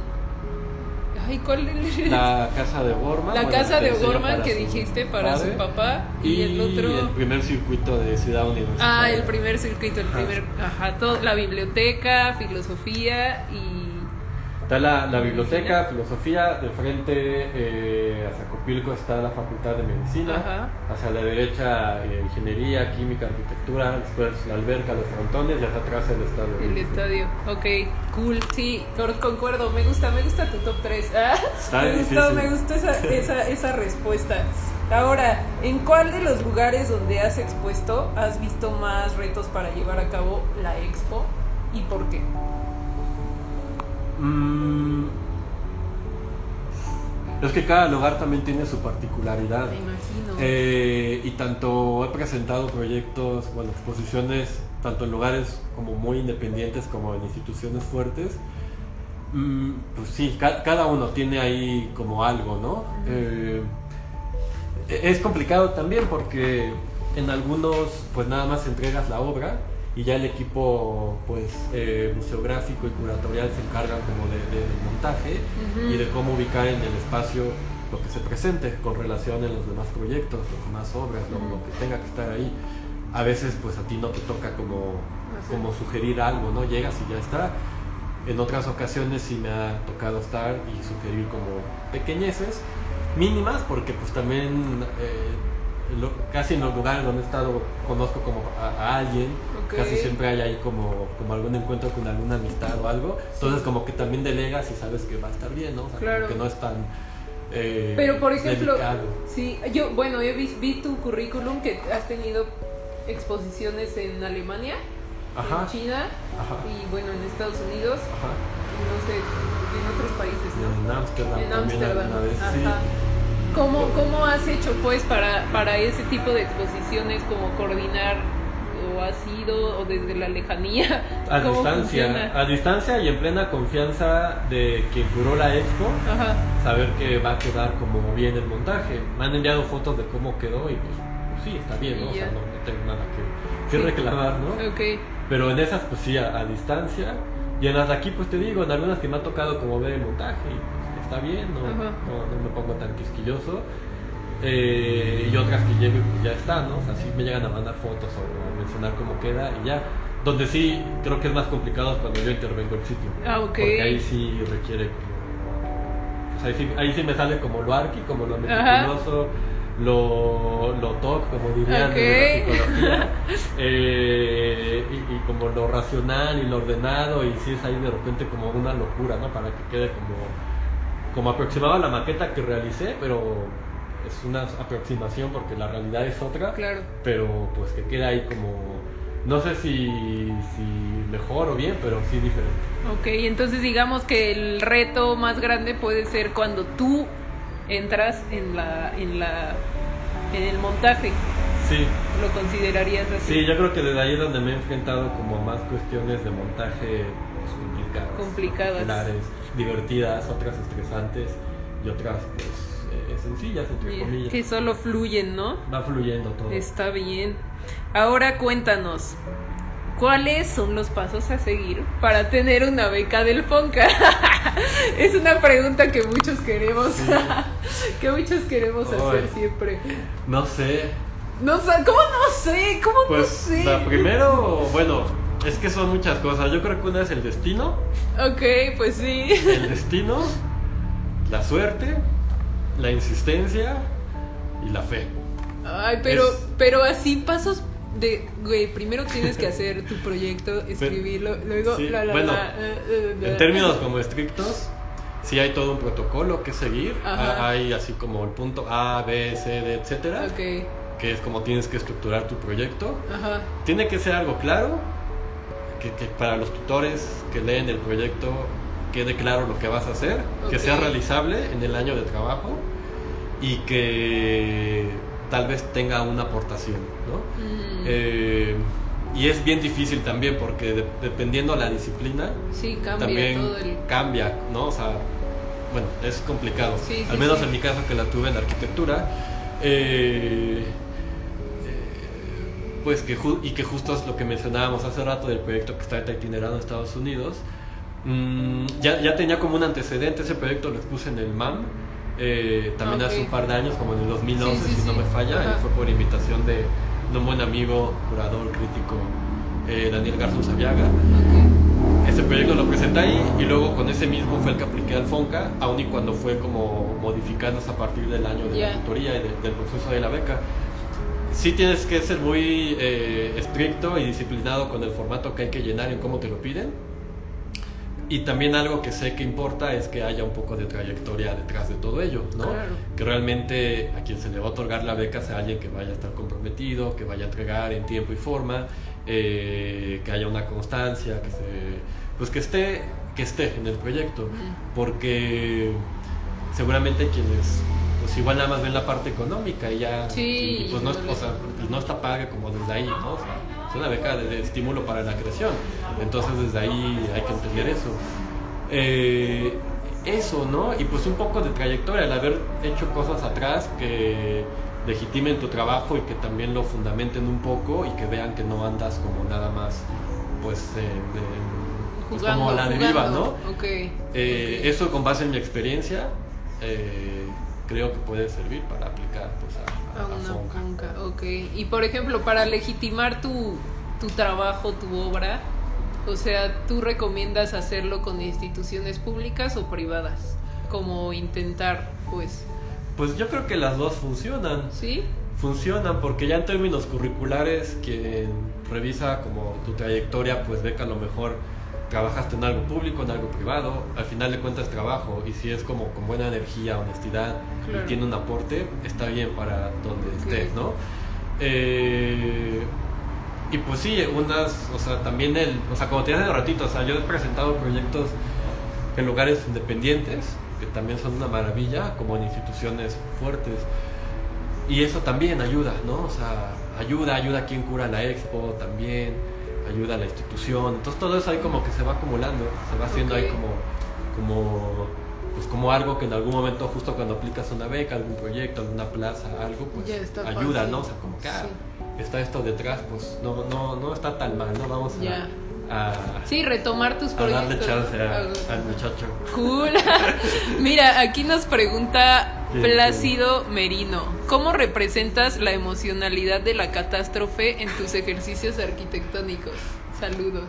Speaker 1: Ay, ¿cuál?
Speaker 2: La (laughs) casa de Gorman.
Speaker 1: La casa
Speaker 2: que
Speaker 1: de
Speaker 2: para
Speaker 1: que
Speaker 2: su
Speaker 1: dijiste para su
Speaker 2: padre.
Speaker 1: papá y, el otro...
Speaker 2: el primer circuito de Ciudad Universitaria.
Speaker 1: Ah, el primer circuito, el
Speaker 2: Ajá.
Speaker 1: primer, ajá, todo, la biblioteca, filosofía y
Speaker 2: Está la, la biblioteca, filosofía, de frente eh, a Zacopilco está la Facultad de Medicina,
Speaker 1: Ajá.
Speaker 2: hacia la derecha eh, Ingeniería, Química, Arquitectura, después la alberca, los frontones y hacia atrás el estadio.
Speaker 1: el estadio. Ok, cool, sí, concuerdo, me gusta, me gusta tu top 3. (laughs)
Speaker 2: Está
Speaker 1: me gustó, me gustó esa, esa, esa respuesta. Ahora, ¿en cuál de los lugares donde has expuesto has visto más retos para llevar a cabo la expo y por qué?
Speaker 2: Mm, es que cada lugar también tiene su particularidad.
Speaker 1: Me imagino.
Speaker 2: Eh, y tanto he presentado proyectos, bueno, exposiciones, tanto en lugares como muy independientes como en instituciones fuertes. Mm, pues sí, ca- cada uno tiene ahí como algo, ¿no? Eh, e- es complicado también porque en algunos pues nada más entregas la obra y ya el equipo pues eh, museográfico y curatorial se encargan como de, de- del montaje
Speaker 1: Ujú.
Speaker 2: y de cómo ubicar en el espacio lo que se presente con relación en los demás proyectos, las demás obras, lo, lo que tenga que estar ahí. A veces pues a ti no te toca como,
Speaker 1: Así.
Speaker 2: como sugerir algo, ¿no? Llegas y ya está. En otras ocasiones sí me ha tocado estar y sugerir como pequeñeces, mínimas, porque pues también eh, lo- casi en los lugares donde he estado conozco como a, a alguien,
Speaker 1: Ok.
Speaker 2: casi siempre hay ahí como, como algún encuentro con alguna amistad o algo, entonces como que también delegas y sabes que va a estar bien, ¿no? O sea, como
Speaker 1: Claro.
Speaker 2: que no es tan... eh,
Speaker 1: Pero por ejemplo,
Speaker 2: delicado.
Speaker 1: sí, yo, bueno, yo vi, vi tu currículum que has tenido exposiciones en Alemania,
Speaker 2: Ajá,
Speaker 1: en China
Speaker 2: ajá,
Speaker 1: y bueno, en Estados Unidos,
Speaker 2: ajá.
Speaker 1: y no sé, en otros países, ¿no?
Speaker 2: En Ámsterdam
Speaker 1: En Ámsterdam.
Speaker 2: sí.
Speaker 1: ¿Cómo, ¿Cómo has hecho pues para, para ese tipo de exposiciones, como coordinar has ido o desde la lejanía?
Speaker 2: A
Speaker 1: ¿Cómo
Speaker 2: distancia,
Speaker 1: funciona?
Speaker 2: a distancia y en plena confianza de quien curó la expo,
Speaker 1: Ajá.
Speaker 2: saber que va a quedar como bien el montaje. Me han enviado fotos de cómo quedó y pues, pues sí, está bien, ¿no? O sea, no, no tengo nada que, que
Speaker 1: Sí.
Speaker 2: reclamar, ¿no? Pero en esas pues sí, a, a distancia. Y en las de aquí pues te digo, en algunas que me ha tocado como ver el montaje y pues, está bien, no, no, no me pongo tan quisquilloso. Eh, y otras que llego y pues ya está, ¿no? O sea, sí me llegan a mandar fotos o mencionar cómo queda y ya. Donde sí creo que es más complicado es cuando yo intervengo el sitio.
Speaker 1: Ah, ok.
Speaker 2: Porque ahí sí requiere como... pues ahí, sí, ahí sí me sale como lo arqui, como lo meticuloso, lo, lo toc, como dirían
Speaker 1: Ok.
Speaker 2: de la psicología, eh, y, y como lo racional y lo ordenado, y sí es ahí de repente como una locura, ¿no? Para que quede como, como aproximado a la maqueta que realicé, pero es una aproximación porque la realidad es otra,
Speaker 1: Claro.
Speaker 2: pero pues que queda ahí como... No sé si, si mejor o bien, pero sí diferente.
Speaker 1: Ok, entonces digamos que el reto más grande puede ser cuando tú entras en la en la en el montaje.
Speaker 2: Sí,
Speaker 1: ¿Lo considerarías así?
Speaker 2: sí, yo creo que desde ahí es donde me he enfrentado como a más cuestiones de montaje pues, complicadas.
Speaker 1: Complicadas.
Speaker 2: divertidas, otras estresantes y otras pues sencillas, entre
Speaker 1: Bien,
Speaker 2: comillas.
Speaker 1: Que solo fluyen, ¿no?
Speaker 2: Va fluyendo todo.
Speaker 1: Está bien. Ahora cuéntanos, ¿cuáles son los pasos a seguir para tener una beca del FONCA? (laughs) es una pregunta que muchos queremos,
Speaker 2: Sí. (laughs)
Speaker 1: que muchos queremos hacer siempre.
Speaker 2: No sé,
Speaker 1: No sé, ¿cómo no sé? ¿Cómo
Speaker 2: pues
Speaker 1: no sé?
Speaker 2: la primero, bueno, es que son muchas cosas. Yo creo que una es el destino,
Speaker 1: Ok, pues sí.
Speaker 2: el destino, la suerte, la insistencia y la fe.
Speaker 1: Ay, pero,
Speaker 2: Es-
Speaker 1: pero así pasos de, güey, primero tienes que hacer tu proyecto, (laughs) escribirlo, luego,
Speaker 2: sí,
Speaker 1: la, la,
Speaker 2: bueno,
Speaker 1: la,
Speaker 2: En términos como estrictos, sí hay todo un protocolo que seguir.
Speaker 1: Ajá.
Speaker 2: Ha- Hay así como el punto A, B, C, D, etcétera.
Speaker 1: Ok,
Speaker 2: que es como tienes que estructurar tu proyecto.
Speaker 1: Ajá.
Speaker 2: Tiene que ser algo claro, que, que para los tutores que leen el proyecto quede claro lo que vas a hacer, que sea realizable en el año de trabajo y que tal vez tenga una aportación, ¿no?
Speaker 1: Mm,
Speaker 2: Eh, y es bien difícil también porque de- dependiendo la disciplina,
Speaker 1: sí, cambia
Speaker 2: también
Speaker 1: el...
Speaker 2: cambia, ¿no? O sea, bueno, es complicado.
Speaker 1: Sí, sí,
Speaker 2: Al menos en mi caso que la tuve en arquitectura, eh, eh, pues que ju- y que justo es lo que mencionábamos hace rato del proyecto que está ahorita itinerando en Estados Unidos. Mm, ya, ya tenía como un antecedente, ese proyecto lo expuse en el MAM, eh, también
Speaker 1: Ah,
Speaker 2: hace
Speaker 1: ok.
Speaker 2: un par de años, como en el 2011,
Speaker 1: Sí, sí,
Speaker 2: si no
Speaker 1: sí.
Speaker 2: me falla,
Speaker 1: Ajá.
Speaker 2: y fue por invitación de, de un buen amigo, curador, crítico, eh, Daniel Garzón Sabiaga.
Speaker 1: Ok.
Speaker 2: Ese proyecto lo presenté ahí y luego con ese mismo fue el que apliqué al FONCA, aun y cuando fue como modificándose a partir del año de
Speaker 1: Ya.
Speaker 2: la tutoría y de- del proceso de la beca. Sí tienes que ser muy eh, estricto y disciplinado con el formato que hay que llenar y cómo te lo piden. Y también algo que sé que importa es que haya un poco de trayectoria detrás de todo ello, ¿no?
Speaker 1: Claro.
Speaker 2: Que realmente a quien se le va a otorgar la beca sea alguien que vaya a estar comprometido, que vaya a entregar en tiempo y forma, eh, que haya una constancia, que se, pues que esté, que esté en el proyecto, porque seguramente quienes pues igual nada más ven la parte económica y ya
Speaker 1: Sí,
Speaker 2: y pues no, es- o sea, pues no está paga como desde ahí, ¿no? O sea, es una beca de, de estímulo para la creación, entonces desde ahí hay que entender eso. Eh, eso, ¿no? Y pues un poco de trayectoria, el haber hecho cosas atrás que legitimen tu trabajo y que también lo fundamenten un poco y que vean que no andas como nada más, pues, en- en- pues, como a la deriva, ¿no?
Speaker 1: jugando. Ok.
Speaker 2: Eh,
Speaker 1: ok.
Speaker 2: Eso con base en mi experiencia, eh, creo que puede servir para aplicar pues, a,
Speaker 1: A
Speaker 2: a- a
Speaker 1: una
Speaker 2: Fonca.
Speaker 1: punca, ok. Y por ejemplo, para legitimar tu, tu trabajo, tu obra, o sea, ¿tú recomiendas hacerlo con instituciones públicas o privadas? Como intentar, pues,
Speaker 2: Pues yo creo que las dos funcionan.
Speaker 1: ¿sí?
Speaker 2: Funcionan porque ya en términos curriculares, quien revisa como tu trayectoria, pues ve que a lo mejor trabajaste en algo público, en algo privado, al final de cuentas trabajo y si es como con buena energía, honestidad
Speaker 1: Claro.
Speaker 2: y tiene un aporte, está bien para donde estés, ¿no? Eh, y pues sí, unas, o sea, también el, o sea, como te hace ratito, o sea, yo he presentado proyectos en lugares independientes, que también son una maravilla, como en instituciones fuertes. Y eso también ayuda, ¿no? O sea, ayuda, ayuda a quien cura la expo también, ayuda a la institución. Entonces todo eso ahí como que se va acumulando, se va haciendo ahí como, como, pues como algo que en algún momento, justo cuando aplicas una beca, algún proyecto, alguna plaza, algo, pues ayuda,
Speaker 1: fácil.
Speaker 2: ¿no? O sea, como que ah,
Speaker 1: Sí.
Speaker 2: está esto detrás, pues no, no, no está tan mal, ¿no? Vamos a. a,
Speaker 1: Sí, retomar tus
Speaker 2: a darle
Speaker 1: proyectos.
Speaker 2: chance a-
Speaker 1: Ah,
Speaker 2: al muchacho.
Speaker 1: Cool. (laughs) Mira, aquí nos pregunta
Speaker 2: Sí,
Speaker 1: Plácido Merino, ¿cómo representas la emocionalidad de la catástrofe en tus ejercicios arquitectónicos? Saludos.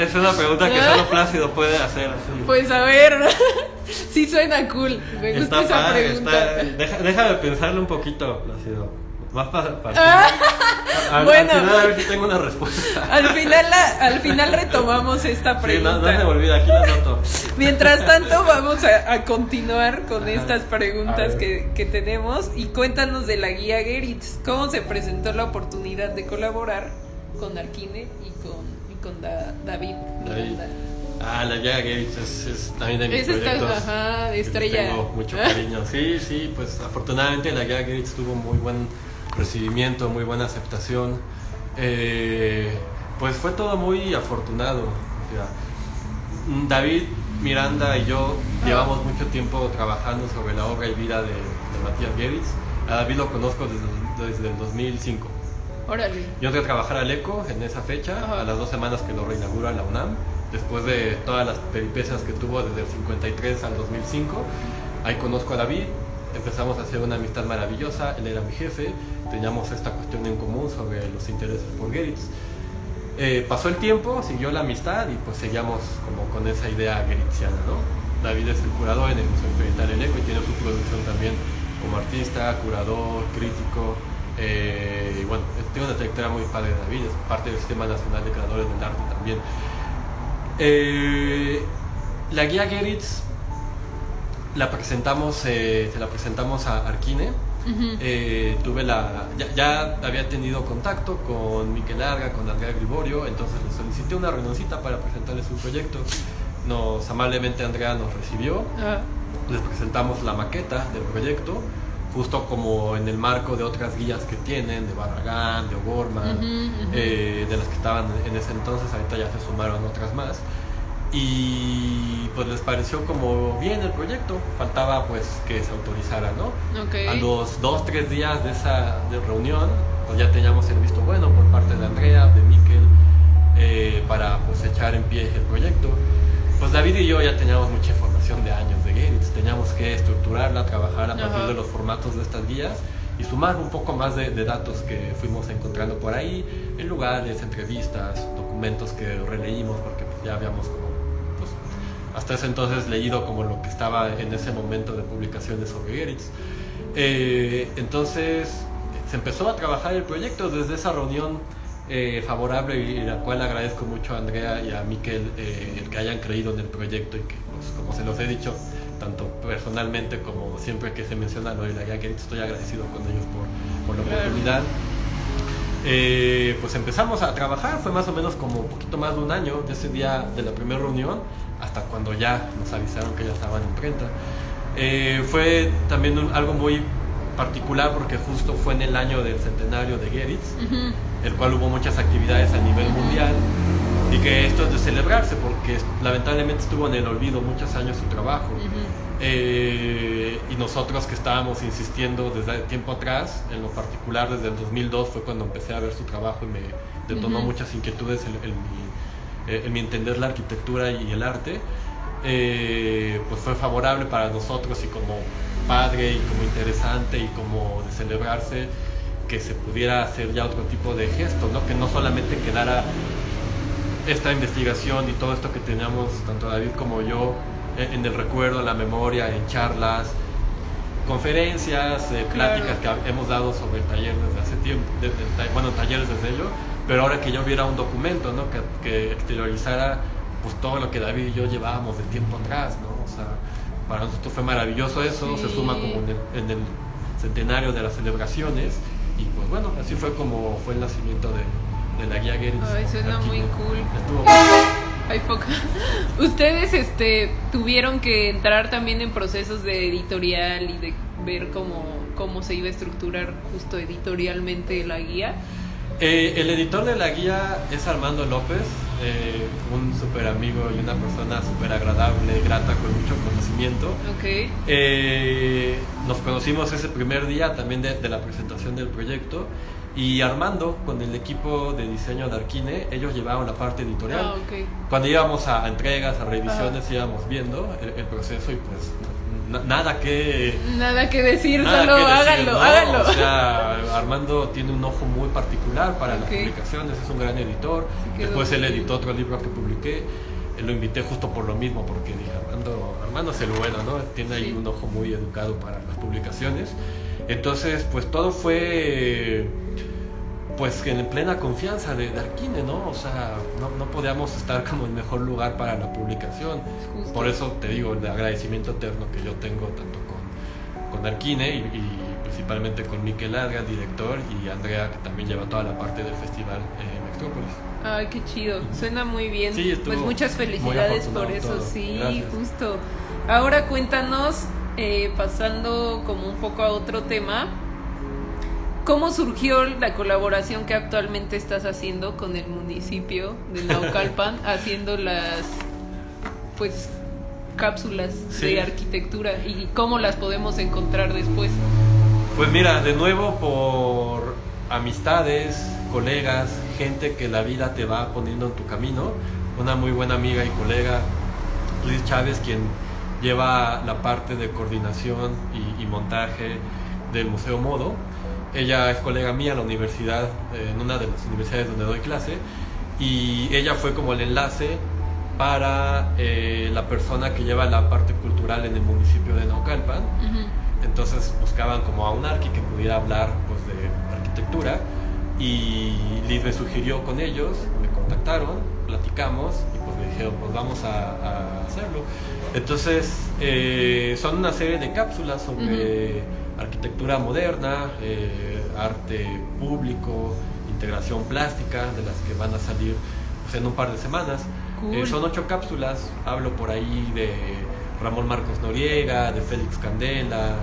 Speaker 2: Es una pregunta que (laughs) solo Plácido puede hacer.
Speaker 1: Pues a ver, (laughs) sí suena cool. Me gusta
Speaker 2: Está
Speaker 1: esa
Speaker 2: padre,
Speaker 1: pregunta.
Speaker 2: está- deja- déjame pensarlo un poquito, Plácido. Más para... (laughs) al,
Speaker 1: Bueno.
Speaker 2: al final a ver si tengo una respuesta.
Speaker 1: Al final, la- al final (laughs) retomamos esta
Speaker 2: Sí,
Speaker 1: pregunta.
Speaker 2: no, no se me olvida, aquí la noto.
Speaker 1: Mientras (laughs) tanto, vamos a, a continuar con
Speaker 2: Ajá.
Speaker 1: estas preguntas que, que tenemos y cuéntanos de la guía Geritz. ¿Cómo se presentó la oportunidad de colaborar con Arquine y con, y con Da- David? Miranda?
Speaker 2: Ah, la Yaga Gates es, es también de mis
Speaker 1: Es esta,
Speaker 2: proyectos.
Speaker 1: ajá,
Speaker 2: que les
Speaker 1: estrella.
Speaker 2: Tengo mucho cariño. Sí, sí, pues afortunadamente la Yaga Gates tuvo muy buen recibimiento, muy buena aceptación. Eh, pues fue todo muy afortunado. David, Miranda y yo llevamos mucho tiempo trabajando sobre la obra y vida de, de Matías Geritz. A David lo conozco desde, desde el 2005.
Speaker 1: Órale.
Speaker 2: Yo entré a trabajar al ECO en esa fecha,
Speaker 1: Ajá.
Speaker 2: a las dos semanas que lo reinaugura la UNAM, después de todas las peripecias que tuvo desde el 53 al 2005. Ahí conozco a David, empezamos a hacer una amistad maravillosa, él era mi jefe, teníamos esta cuestión en común sobre los intereses por Geritz. Eh, pasó el tiempo, siguió la amistad y pues seguíamos como con esa idea geritziana, ¿no? David es el curador en el Museo Experimental El Eco y tiene su producción también como artista, curador, crítico. eh, y bueno, tiene una trayectoria muy padre de David, es parte del Sistema Nacional de Creadores del Arte también. Eh, la guía Geritz la presentamos, eh, se la presentamos a Arquine. Eh, tuve la ya, ya, había tenido contacto con Miquel Larga, con Andrea Griborio, entonces les solicité una reunioncita para presentarles un proyecto. Nos amablemente Andrea nos recibió, les presentamos la maqueta del proyecto justo como en el marco de otras guías que tienen, de Barragán, de O'Gorman, eh, de las que estaban en ese entonces, ahorita ya se sumaron otras más. Y pues les pareció como bien el proyecto, faltaba pues que se autorizara, ¿no? A los dos, tres días de esa reunión, pues ya teníamos el visto bueno por parte de Andrea, de Miquel, eh, para pues echar en pie el proyecto. Pues David y yo ya teníamos mucha información de años de Gates, teníamos que estructurarla, trabajar a partir de los formatos de estas guías y sumar un poco más de, datos que fuimos encontrando por ahí, en lugares, entrevistas, documentos que releímos porque pues, ya habíamos como, hasta ese entonces leído como lo que estaba en ese momento de publicaciones sobre Geritz. Eh, entonces se empezó a trabajar el proyecto desde esa reunión eh, favorable y la cual agradezco mucho a Andrea y a Miquel eh, el que hayan creído en el proyecto y que, pues, como se los he dicho, tanto personalmente como siempre que se menciona lo de la guía estoy agradecido con ellos por, la oportunidad. Eh, pues empezamos a trabajar, fue más o menos como un poquito más de un año de ese día de la primera reunión hasta cuando ya nos avisaron que ya estaban en prenta. fue también algo muy particular porque justo fue en el año del centenario de Geritz, el cual hubo muchas actividades a nivel mundial y que esto es de celebrarse porque lamentablemente estuvo en el olvido muchos años su trabajo. Eh, y nosotros que estábamos insistiendo desde tiempo atrás, en lo particular desde el 2002 fue cuando empecé a ver su trabajo y me detonó muchas inquietudes en, mi, entender la arquitectura y el arte. Eh, pues fue favorable para nosotros y como padre y como interesante y como de celebrarse que se pudiera hacer ya otro tipo de gesto, ¿no? que no solamente quedara esta investigación y todo esto que teníamos, tanto David como yo, en el recuerdo, en la memoria, en charlas, conferencias, eh, pláticas que hemos dado sobre el taller desde hace tiempo, bueno, talleres desde ello, pero ahora que yo viera un documento, ¿no? Que, que, exteriorizara pues todo lo que David y yo llevábamos de tiempo atrás, ¿no? O sea, para nosotros fue maravilloso eso, se suma como en el, centenario de las celebraciones y pues bueno, así fue como fue el nacimiento de, la guía Geritz.
Speaker 1: Ay, suena muy cool. Hay (laughs) poca. (laughs) Ustedes este tuvieron que entrar también en procesos de editorial y de ver cómo, cómo se iba a estructurar justo editorialmente la guía.
Speaker 2: Eh, el editor de la guía es Armando López, eh, un súper amigo y una persona súper agradable, grata, con mucho conocimiento.
Speaker 1: Okay.
Speaker 2: Eh, nos conocimos ese primer día también de, la presentación del proyecto y Armando con el equipo de diseño de Arquine, ellos llevaban la parte editorial.
Speaker 1: Ah, okay.
Speaker 2: Cuando íbamos a entregas, a revisiones, íbamos viendo el, proceso y pues nada que
Speaker 1: nada que decir solo háganlo háganlo
Speaker 2: o sea Armando tiene un ojo muy particular para las publicaciones es un gran editor. Después él editó otro libro que publiqué lo invité justo por lo mismo porque dije Armando Armando es el bueno no tiene ahí un ojo muy educado para las publicaciones. Entonces pues todo fue pues en plena confianza de, Arquine, ¿no? O sea, no, podíamos estar como el mejor lugar para la publicación. Por eso te digo, el agradecimiento eterno que yo tengo tanto con, con Arquine y, principalmente con Miquel Larga, director, y Andrea, que también lleva toda la parte del festival eh, Metrópolis.
Speaker 1: Ay, qué chido, suena muy bien. pues muchas felicidades por eso, sí, justo. Ahora cuéntanos, eh, pasando como un poco a otro tema, ¿Cómo surgió la colaboración que actualmente estás haciendo con el municipio de Naucalpan, (laughs) haciendo las pues cápsulas de arquitectura y cómo las podemos encontrar después?
Speaker 2: Pues mira, de nuevo por amistades, colegas, gente que la vida te va poniendo en tu camino. Una muy buena amiga y colega, Luis Chávez, quien lleva la parte de coordinación y montaje del Museo Modo ella es colega mía en la universidad, eh, en una de las universidades donde doy clase, y ella fue como el enlace para eh, la persona que lleva la parte cultural en el municipio de Naucalpan. Entonces buscaban como a un arqui que pudiera hablar pues, de arquitectura y Liz me sugirió con ellos, me contactaron, platicamos y pues me dijeron pues vamos a, hacerlo. Entonces eh, son una serie de cápsulas sobre arquitectura moderna, eh, arte público, integración plástica, de las que van a salir pues, en un par de semanas. Eh, son ocho cápsulas, hablo por ahí de Ramón Marcos Noriega, de Félix Candela,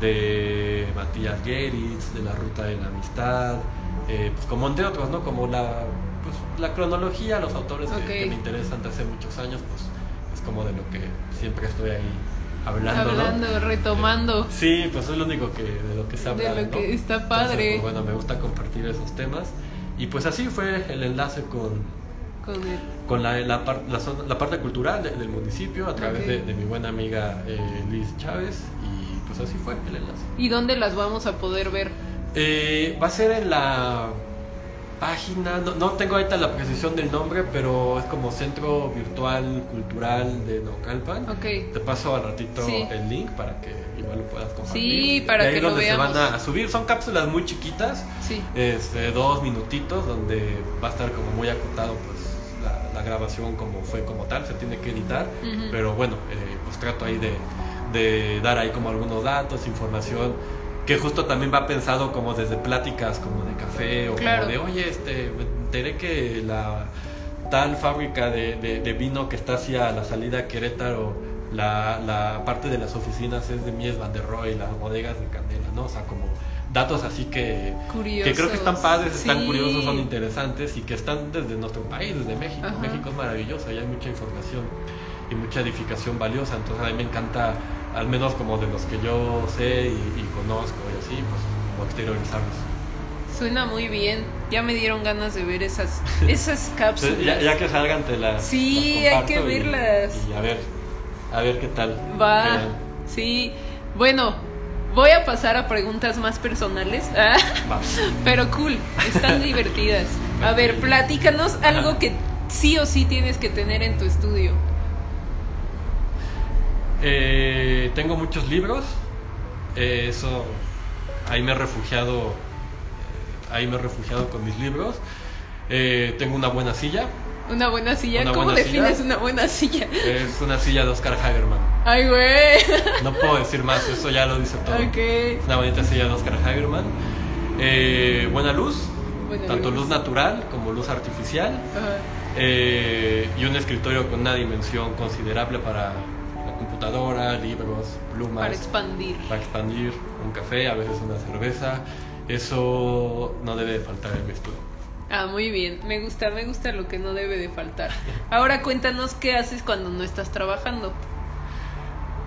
Speaker 2: de Matías Geritz, de la Ruta de la Amistad, eh, pues como entre otros, ¿no? Como la, pues, la cronología, los autores que, me interesan de hace muchos años, pues es como de lo que siempre estoy ahí hablando,
Speaker 1: hablando retomando.
Speaker 2: Sí, pues es lo único que de lo que se habla.
Speaker 1: De lo que está padre.
Speaker 2: Pues, bueno, me gusta compartir esos temas. Y pues así fue el enlace con, con, la, la, la, parte cultural del municipio a través de, mi buena amiga eh, Liz Chávez y pues así fue el enlace.
Speaker 1: ¿Y dónde las vamos a poder ver?
Speaker 2: Eh, va a ser en la página, no, tengo ahorita la precisión del nombre, pero es como Centro Virtual Cultural de Naucalpan. Te paso al ratito el link para que igual lo puedas compartir.
Speaker 1: Sí, para ahí que
Speaker 2: donde
Speaker 1: se
Speaker 2: van a, subir. Son cápsulas muy chiquitas, sí. este, dos minutitos, donde va a estar como muy acotado pues la, grabación como fue como tal, se tiene que editar, pero bueno, eh, pues trato ahí de, de dar ahí como algunos datos, información que justo también va pensado como desde pláticas como de café o como de, oye, este, me enteré que la tal fábrica de, de, vino que está hacia la salida a Querétaro, la, la parte de las oficinas es de Mies van der Rohe, las bodegas de Candela, ¿no? O sea, como datos así que, que creo que están padres, están curiosos, son interesantes y que están desde nuestro país, desde México. México es maravilloso y hay mucha información y mucha edificación valiosa, entonces a mí me encanta al menos como de los que yo sé y, conozco y así, pues como exteriorizarlos.
Speaker 1: Suena muy bien. Ya me dieron ganas de ver esas (laughs) esas cápsulas.
Speaker 2: ya, que salgan te las
Speaker 1: Sí, hay que verlas.
Speaker 2: Y, a ver, a ver qué tal.
Speaker 1: Va. Sí. Bueno, voy a pasar a preguntas más personales. (laughs) Ah, pero cool, están (laughs) divertidas. A ver, platícanos algo que sí o sí tienes que tener en tu estudio.
Speaker 2: Eh, tengo muchos libros. Eh, eso, ahí me he refugiado. Eh, ahí me he refugiado con mis libros. tengo una buena silla.
Speaker 1: Una buena silla. ¿Cómo defines una buena silla?
Speaker 2: Es una silla de Oscar Hagerman.
Speaker 1: Ay, güey. (laughs)
Speaker 2: No puedo decir más, eso ya lo dice todo.
Speaker 1: Okay.
Speaker 2: Una bonita silla de Oscar Hagerman. buena luz, tanto luz. natural como luz artificial. y un escritorio con una dimensión considerable para computadora, libros, plumas.
Speaker 1: Para expandir.
Speaker 2: Para expandir, un café, a veces una cerveza. Eso no debe de faltar en mi estudio.
Speaker 1: Ah, muy bien. Me gusta, me gusta lo que no debe de faltar. Ahora cuéntanos qué haces cuando no estás trabajando.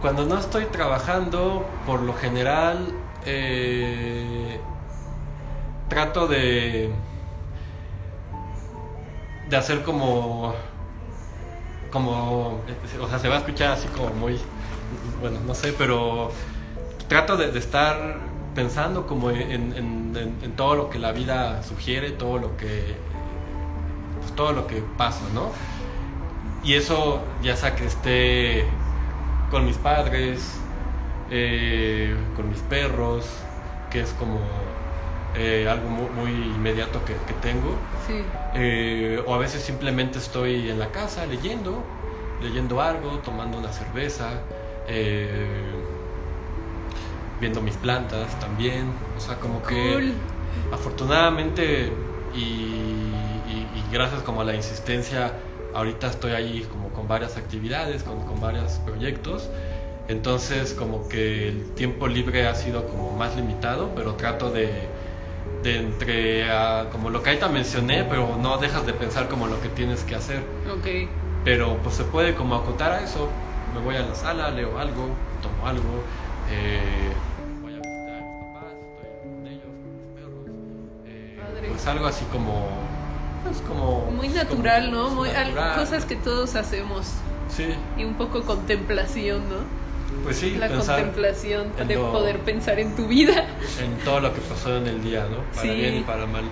Speaker 2: Cuando no estoy trabajando, por lo general, eh, trato de de hacer como como, o sea, se va a escuchar así como muy, bueno, no sé, pero trato de, estar pensando como en, todo lo que la vida sugiere, todo lo que, pues, todo lo que pasa, ¿no? Y eso ya sea que esté con mis padres, eh, con mis perros, que es como eh, algo muy, inmediato que, tengo. Eh, o a veces simplemente estoy en la casa leyendo, leyendo algo, tomando una cerveza, eh, viendo mis plantas también. O sea, como que afortunadamente y, gracias como a la insistencia, ahorita estoy ahí como con varias actividades, con, con varios proyectos. Entonces como que el tiempo libre ha sido como más limitado, pero trato de de entre ah, como lo que ahorita mencioné, pero no dejas de pensar como lo que tienes que hacer.
Speaker 1: Ok.
Speaker 2: Pero pues se puede como acotar a eso. Me voy a la sala, leo algo, tomo algo, eh, voy a visitar a mis papás, estoy con ellos, con mis perros. Eh, pues algo así como, pues como...
Speaker 1: Muy natural, ¿no? Muy, cosas que todos hacemos.
Speaker 2: Sí.
Speaker 1: Y un poco contemplación, ¿no?
Speaker 2: Pues sí,
Speaker 1: la contemplación de poder pensar en tu vida.
Speaker 2: En todo lo que pasó en el día, ¿no? Para bien y para mal.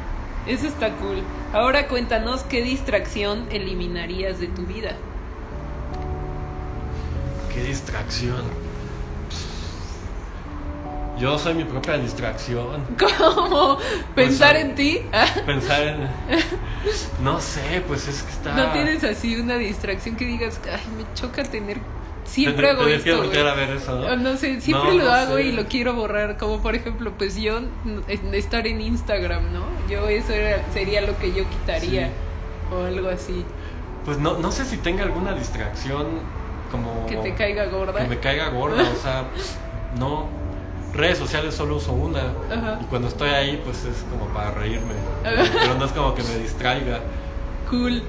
Speaker 1: Eso está cool. Ahora cuéntanos qué distracción eliminarías de tu vida.
Speaker 2: ¿Qué distracción? Yo soy mi propia distracción. (laughs)
Speaker 1: ¿Cómo? ¿Pensar en ti? (laughs)
Speaker 2: Pensar en... No sé, pues es que está...
Speaker 1: ¿No tienes así una distracción que digas, ay, me choca tener siempre hago esto. güey.
Speaker 2: a ver eso, ¿no?
Speaker 1: O No sé, siempre
Speaker 2: No,
Speaker 1: lo
Speaker 2: no
Speaker 1: hago
Speaker 2: sé.
Speaker 1: y lo quiero borrar. Como por ejemplo, pues yo estar en Instagram, ¿no? Yo eso era- sería lo que yo quitaría.
Speaker 2: Sí.
Speaker 1: O algo así.
Speaker 2: Pues no, no sé si tenga alguna distracción como...
Speaker 1: Que te caiga gorda.
Speaker 2: Que me caiga gorda, o sea, no. Redes sociales solo uso una.
Speaker 1: Ajá.
Speaker 2: Y cuando estoy ahí, pues es como para reírme.
Speaker 1: Ajá. (laughs)
Speaker 2: Pero no es como que me distraiga.
Speaker 1: Cool.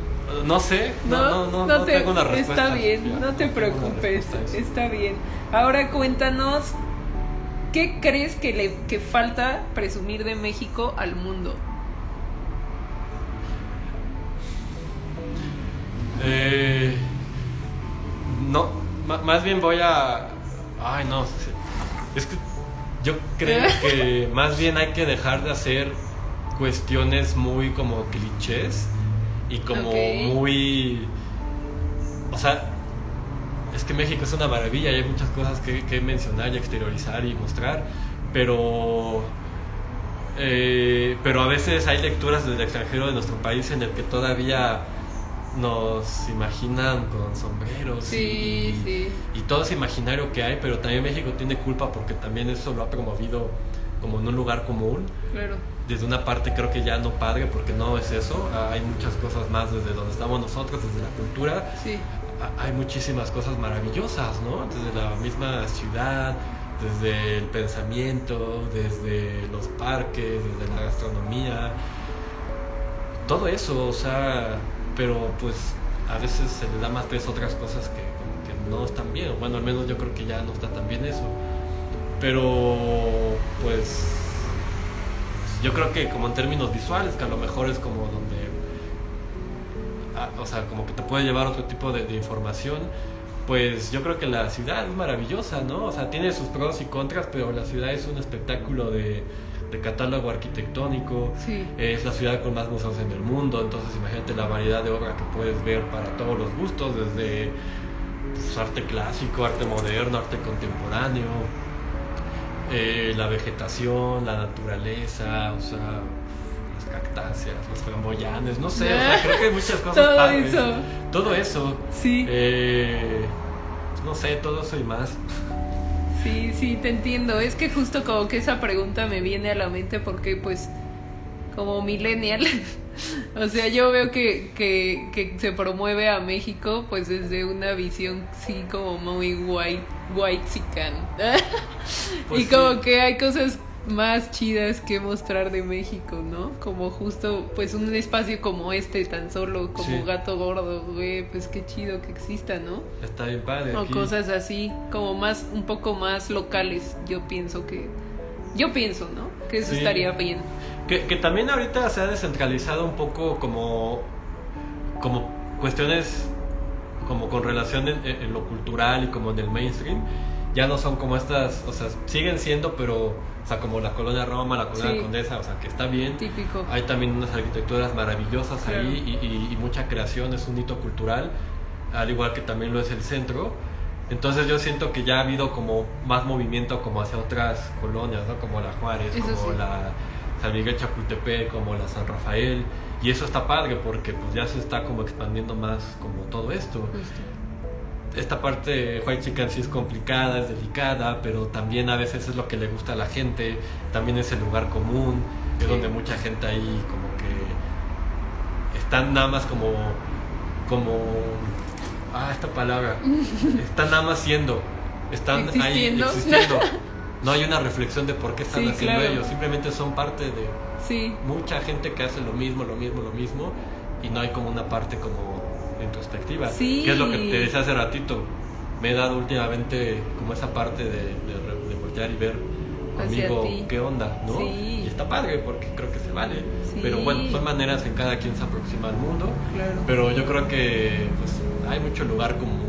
Speaker 2: No sé, no, no, no, no,
Speaker 1: te-
Speaker 2: tengo una respuesta.
Speaker 1: Está bien,
Speaker 2: Sofía,
Speaker 1: no te preocupes. Está bien. Ahora cuéntanos, ¿qué crees que le que falta presumir de México al mundo?
Speaker 2: Eh, no, más bien voy a... Ay, no. Es que yo creo (laughs) que más bien hay que dejar de hacer cuestiones muy como clichés y como muy... O sea, es que México es una maravilla y hay muchas cosas que, que mencionar y exteriorizar y mostrar, pero... eh, pero a veces hay lecturas del extranjero de nuestro país en el que todavía nos imaginan con sombreros
Speaker 1: Sí,
Speaker 2: y,
Speaker 1: sí.
Speaker 2: y todo ese imaginario que hay, pero también México tiene culpa porque también eso lo ha promovido como en un lugar común.
Speaker 1: Claro.
Speaker 2: Desde una parte creo que ya no padre porque no es eso, hay muchas cosas más desde donde estamos nosotros, desde la cultura,
Speaker 1: Sí.
Speaker 2: a- hay muchísimas cosas maravillosas, ¿no? Desde la misma ciudad, desde el pensamiento, desde los parques, desde la gastronomía, todo eso, o sea, pero pues a veces se le da más peso a otras cosas que, que no están bien, bueno, al menos yo creo que ya no está tan bien eso, pero pues yo creo que como en términos visuales, que a lo mejor es como donde ah, o sea, como que te puede llevar otro tipo de, de información, pues yo creo que la ciudad es maravillosa, ¿no? O sea, tiene sus pros y contras, pero la ciudad es un espectáculo de, de catálogo arquitectónico,
Speaker 1: Sí.
Speaker 2: es la ciudad con más museos en el mundo, entonces imagínate la variedad de obra que puedes ver para todos los gustos, desde pues, arte clásico, arte moderno, arte contemporáneo, eh, la vegetación, la naturaleza, o sea, las cactáceas, los flamboyanes, no sé, o sea, creo que hay muchas cosas
Speaker 1: Todo
Speaker 2: padres.
Speaker 1: eso.
Speaker 2: Todo eso.
Speaker 1: Sí.
Speaker 2: Eh, no sé, todo eso y más.
Speaker 1: Sí, sí, te entiendo. Es que justo como que esa pregunta me viene a la mente porque pues como millennial, (laughs) o sea, yo veo que, que, que se promueve a México pues desde una visión sí como muy white, white (laughs)
Speaker 2: Pues
Speaker 1: y
Speaker 2: sí.
Speaker 1: como que hay cosas más chidas que mostrar de México, ¿no? Como justo pues un espacio como este tan solo, como
Speaker 2: Sí.
Speaker 1: gato gordo, güey, pues qué chido que exista, ¿no?
Speaker 2: Está bien padre.
Speaker 1: O cosas así, como más, un poco más locales, yo pienso que, yo pienso, ¿no? Que eso
Speaker 2: Sí.
Speaker 1: estaría bien.
Speaker 2: Que, que también ahorita se ha descentralizado un poco como, como cuestiones como con relación en, en lo cultural y como en el mainstream. Ya no son como estas, o sea, siguen siendo, pero, o sea, como la colonia Roma, la colonia
Speaker 1: Sí.
Speaker 2: Condesa, o sea, que está bien.
Speaker 1: Típico.
Speaker 2: Hay también unas arquitecturas maravillosas
Speaker 1: Claro.
Speaker 2: ahí y, y- y mucha creación, es un hito cultural, al igual que también lo es el centro. Entonces yo siento que ya ha habido como más movimiento como hacia otras colonias, ¿no? Como la Juárez,
Speaker 1: Eso
Speaker 2: como
Speaker 1: sí.
Speaker 2: la San Miguel Chapultepec, como la San Rafael. Y eso está padre porque pues ya se está como expandiendo más como todo esto.
Speaker 1: Justo.
Speaker 2: Esta parte White Chicken sí es complicada, es delicada, pero también a veces es lo que le gusta a la gente, también es el lugar común, es donde mucha gente ahí como que están nada más como, como, ah, esta palabra, (laughs) están nada más siendo, están
Speaker 1: Existiendo.
Speaker 2: ahí existiendo. (laughs) No hay una reflexión de por qué están
Speaker 1: Sí,
Speaker 2: haciendo
Speaker 1: claro.
Speaker 2: ellos, simplemente son parte de
Speaker 1: Sí,
Speaker 2: mucha gente que hace lo mismo, lo mismo, lo mismo, y no hay como una parte como introspectiva.
Speaker 1: Sí.
Speaker 2: Que es lo que te decía hace ratito. Me he dado últimamente como esa parte de, de, voltear y ver conmigo qué onda, ¿no? Y está padre porque creo que se vale. Pero bueno, son maneras en cada quien se aproxima al mundo.
Speaker 1: claro.
Speaker 2: Pero yo creo que pues, hay mucho lugar común.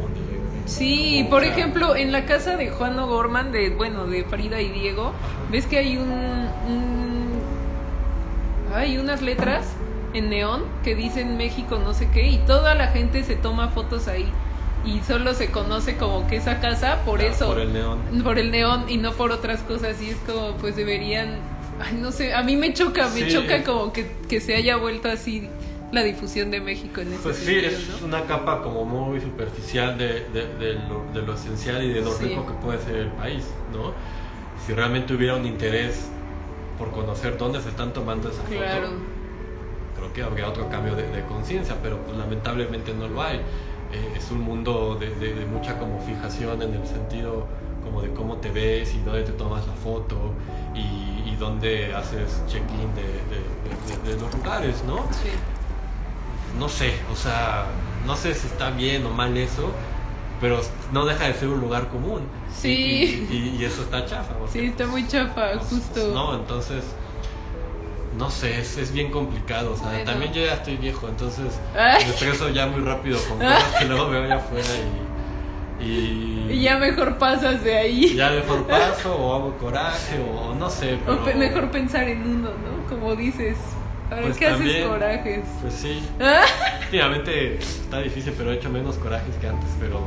Speaker 1: Sí, por ejemplo, en la casa de Juan O'Gorman, de, bueno, de Frida y Diego, ¿ves que hay un, un- hay unas letras en neón que dicen México no sé qué y toda la gente se toma fotos ahí y solo se conoce como que esa casa por
Speaker 2: Ah,
Speaker 1: eso,
Speaker 2: Por el neón.
Speaker 1: por el neón y no por otras cosas y es como pues deberían, ay no sé, a mí me choca, me
Speaker 2: Sí.
Speaker 1: choca como que, que se haya vuelto así la difusión de México en ese
Speaker 2: Pues sí,
Speaker 1: sentido,
Speaker 2: es
Speaker 1: ¿no?
Speaker 2: una capa como muy superficial de, de- de lo, de lo esencial y de lo
Speaker 1: Sí.
Speaker 2: rico que puede ser el país, ¿no? Si realmente hubiera un interés por conocer dónde se están tomando esa foto,
Speaker 1: Claro.
Speaker 2: creo que habría otro cambio de, conciencia, pero pues lamentablemente no lo hay. Eh, es un mundo de, mucha como fijación en el sentido como de cómo te ves y dónde te tomas la foto y, y dónde haces check-in de, de- de- de los lugares, ¿no?
Speaker 1: Sí.
Speaker 2: No sé, o sea, no sé si está bien o mal eso, pero no deja de ser un lugar común.
Speaker 1: Sí.
Speaker 2: Y, y- y eso está chafa. porque,
Speaker 1: Sí, está muy chafa,
Speaker 2: pues,
Speaker 1: justo.
Speaker 2: No, entonces, no sé, es, es bien complicado. O sea,
Speaker 1: Bueno.
Speaker 2: también yo ya estoy viejo, entonces
Speaker 1: Ay.
Speaker 2: me estreso ya muy rápido con (laughs) cosas que luego veo allá afuera y. Y,
Speaker 1: Y ya mejor pasas de ahí.
Speaker 2: ya mejor (laughs) paso o hago coraje o, no sé.
Speaker 1: O pe- mejor pensar en uno, ¿no? Como dices, a ver
Speaker 2: Pues
Speaker 1: qué
Speaker 2: también.
Speaker 1: haces corajes.
Speaker 2: Pues sí.
Speaker 1: Ah, (laughs)
Speaker 2: Últimamente está difícil, pero he hecho menos corajes que antes, pero,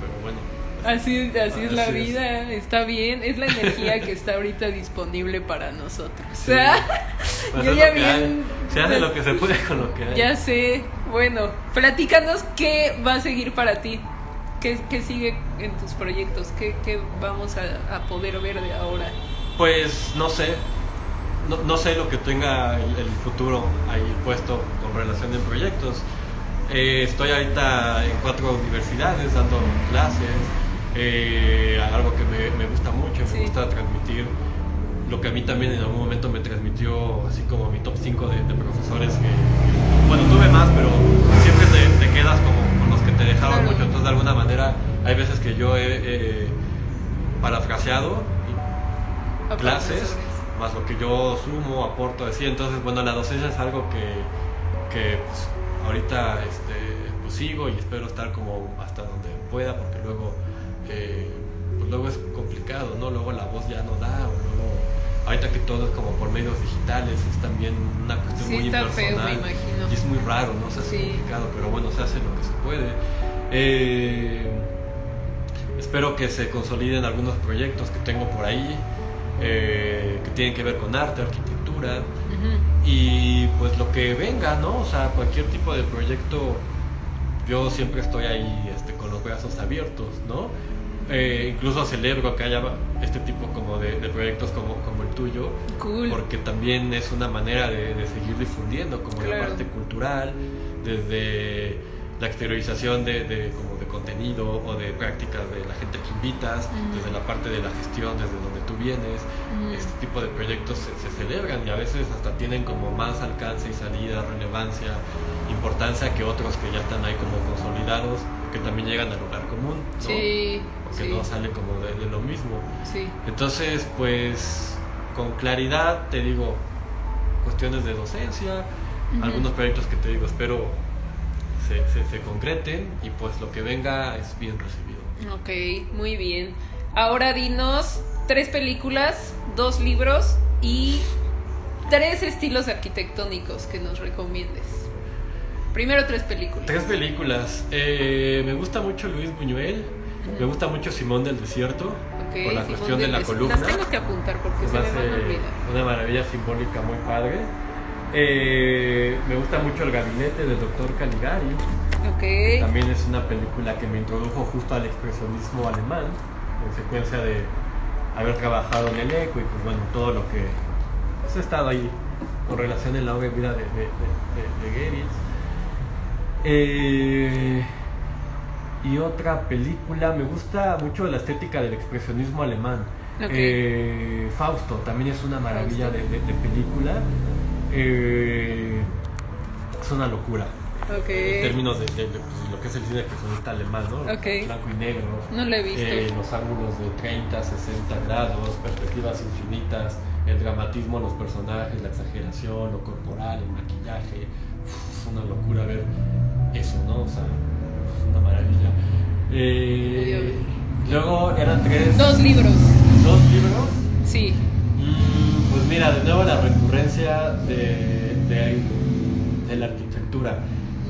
Speaker 2: pero bueno.
Speaker 1: Así, así es la
Speaker 2: Así es.
Speaker 1: vida, está bien, es la energía que está ahorita disponible para nosotros.
Speaker 2: Sí. (laughs) Pues
Speaker 1: Yo
Speaker 2: es
Speaker 1: ya bien-
Speaker 2: Se hace lo que se (laughs) puede con lo que hay.
Speaker 1: Ya sé, bueno, platícanos qué va a seguir para ti, qué, qué sigue en tus proyectos, qué, qué vamos a, a poder ver de ahora.
Speaker 2: Pues no sé. No, no sé lo que tenga el, el futuro ahí puesto con relación a proyectos. Eh, estoy ahorita en cuatro universidades dando clases. eh, algo que me, me gusta mucho, me
Speaker 1: Sí.
Speaker 2: gusta transmitir lo que a mí también en algún momento me transmitió, así como mi top 5 de, de profesores que, bueno, tuve más, pero siempre te, te quedas como con los que te dejaron
Speaker 1: Claro.
Speaker 2: mucho. Entonces, de alguna manera, hay veces que yo he eh, parafraseado
Speaker 1: A
Speaker 2: clases,
Speaker 1: profesores.
Speaker 2: Más lo que yo sumo, aporto, así. Entonces, bueno, la docencia es algo que, que pues, ahorita este, pues, sigo y espero estar como hasta donde pueda, porque luego, eh, pues, luego es complicado, ¿no? Luego la voz ya no da, o luego, ahorita que todo es como por medios digitales, es también una cuestión
Speaker 1: Sí,
Speaker 2: muy
Speaker 1: está feo,
Speaker 2: impersonal.
Speaker 1: me imagino.
Speaker 2: Y es muy raro, ¿no? O sea, es
Speaker 1: Sí.
Speaker 2: complicado, pero bueno, se hace lo que se puede. Eh, Espero que se consoliden algunos proyectos que tengo por ahí, eh, que tienen que ver con arte, arquitectura
Speaker 1: Ujú.
Speaker 2: y pues lo que venga, ¿no? O sea, cualquier tipo de proyecto, yo siempre estoy ahí este, con los brazos abiertos, ¿no? Eh, incluso celebro que haya este tipo como de, de proyectos como, como el tuyo,
Speaker 1: Cool.
Speaker 2: porque también es una manera de, de seguir difundiendo como la
Speaker 1: Claro.
Speaker 2: parte cultural, desde la exteriorización de, de- como de contenido o de prácticas de la gente que invitas, desde la parte de la gestión, desde donde tú vienes.
Speaker 1: Ujú.
Speaker 2: Este tipo de proyectos se, se celebran y a veces hasta tienen como más alcance y salida, relevancia, importancia que otros que ya están ahí como consolidados, que también llegan al lugar común, ¿no?
Speaker 1: Sí,
Speaker 2: Porque
Speaker 1: sí,
Speaker 2: no sale como de- de lo mismo.
Speaker 1: sí.
Speaker 2: Entonces, pues, con claridad te digo, cuestiones de docencia, algunos proyectos que te digo, espero se, se, se concreten y pues lo que venga es bien recibido.
Speaker 1: Ok, muy bien. Ahora dinos tres películas, dos libros y tres estilos arquitectónicos que nos recomiendes. Primero tres películas.
Speaker 2: Tres películas. Eh, me gusta mucho Luis Buñuel, me gusta mucho Simón del Desierto,
Speaker 1: Ok,
Speaker 2: por la
Speaker 1: Simón
Speaker 2: cuestión de la columna.
Speaker 1: Las tengo que apuntar porque se
Speaker 2: me
Speaker 1: van a olvidar.
Speaker 2: una maravilla simbólica muy padre. Eh, me gusta mucho El Gabinete del Doctor Caligari.
Speaker 1: Ok.
Speaker 2: También es una película que me introdujo justo al expresionismo alemán, en secuencia de haber trabajado en el eco y pues bueno, todo lo que pues, he estado ahí con relación en la obra y vida de, de, de- de- Goebbels. Eh, y otra película, me gusta mucho la estética del expresionismo alemán. Eh, Fausto también es una maravilla de película. Eh, es una locura En términos de, de- de, pues, lo que es el cine expresionista alemán, ¿no? Blanco y negro.
Speaker 1: No lo he visto.
Speaker 2: eh, los ángulos de 30, 60 grados, perspectivas infinitas, el dramatismo de los personajes, la exageración, lo corporal, el maquillaje. Uf, es una locura ver eso, ¿no? O sea, es una maravilla. Eh, luego eran tres.
Speaker 1: Dos libros.
Speaker 2: dos libros.
Speaker 1: Sí.
Speaker 2: Mm, Pues mira, de nuevo la recurrencia de, de, de la arquitectura.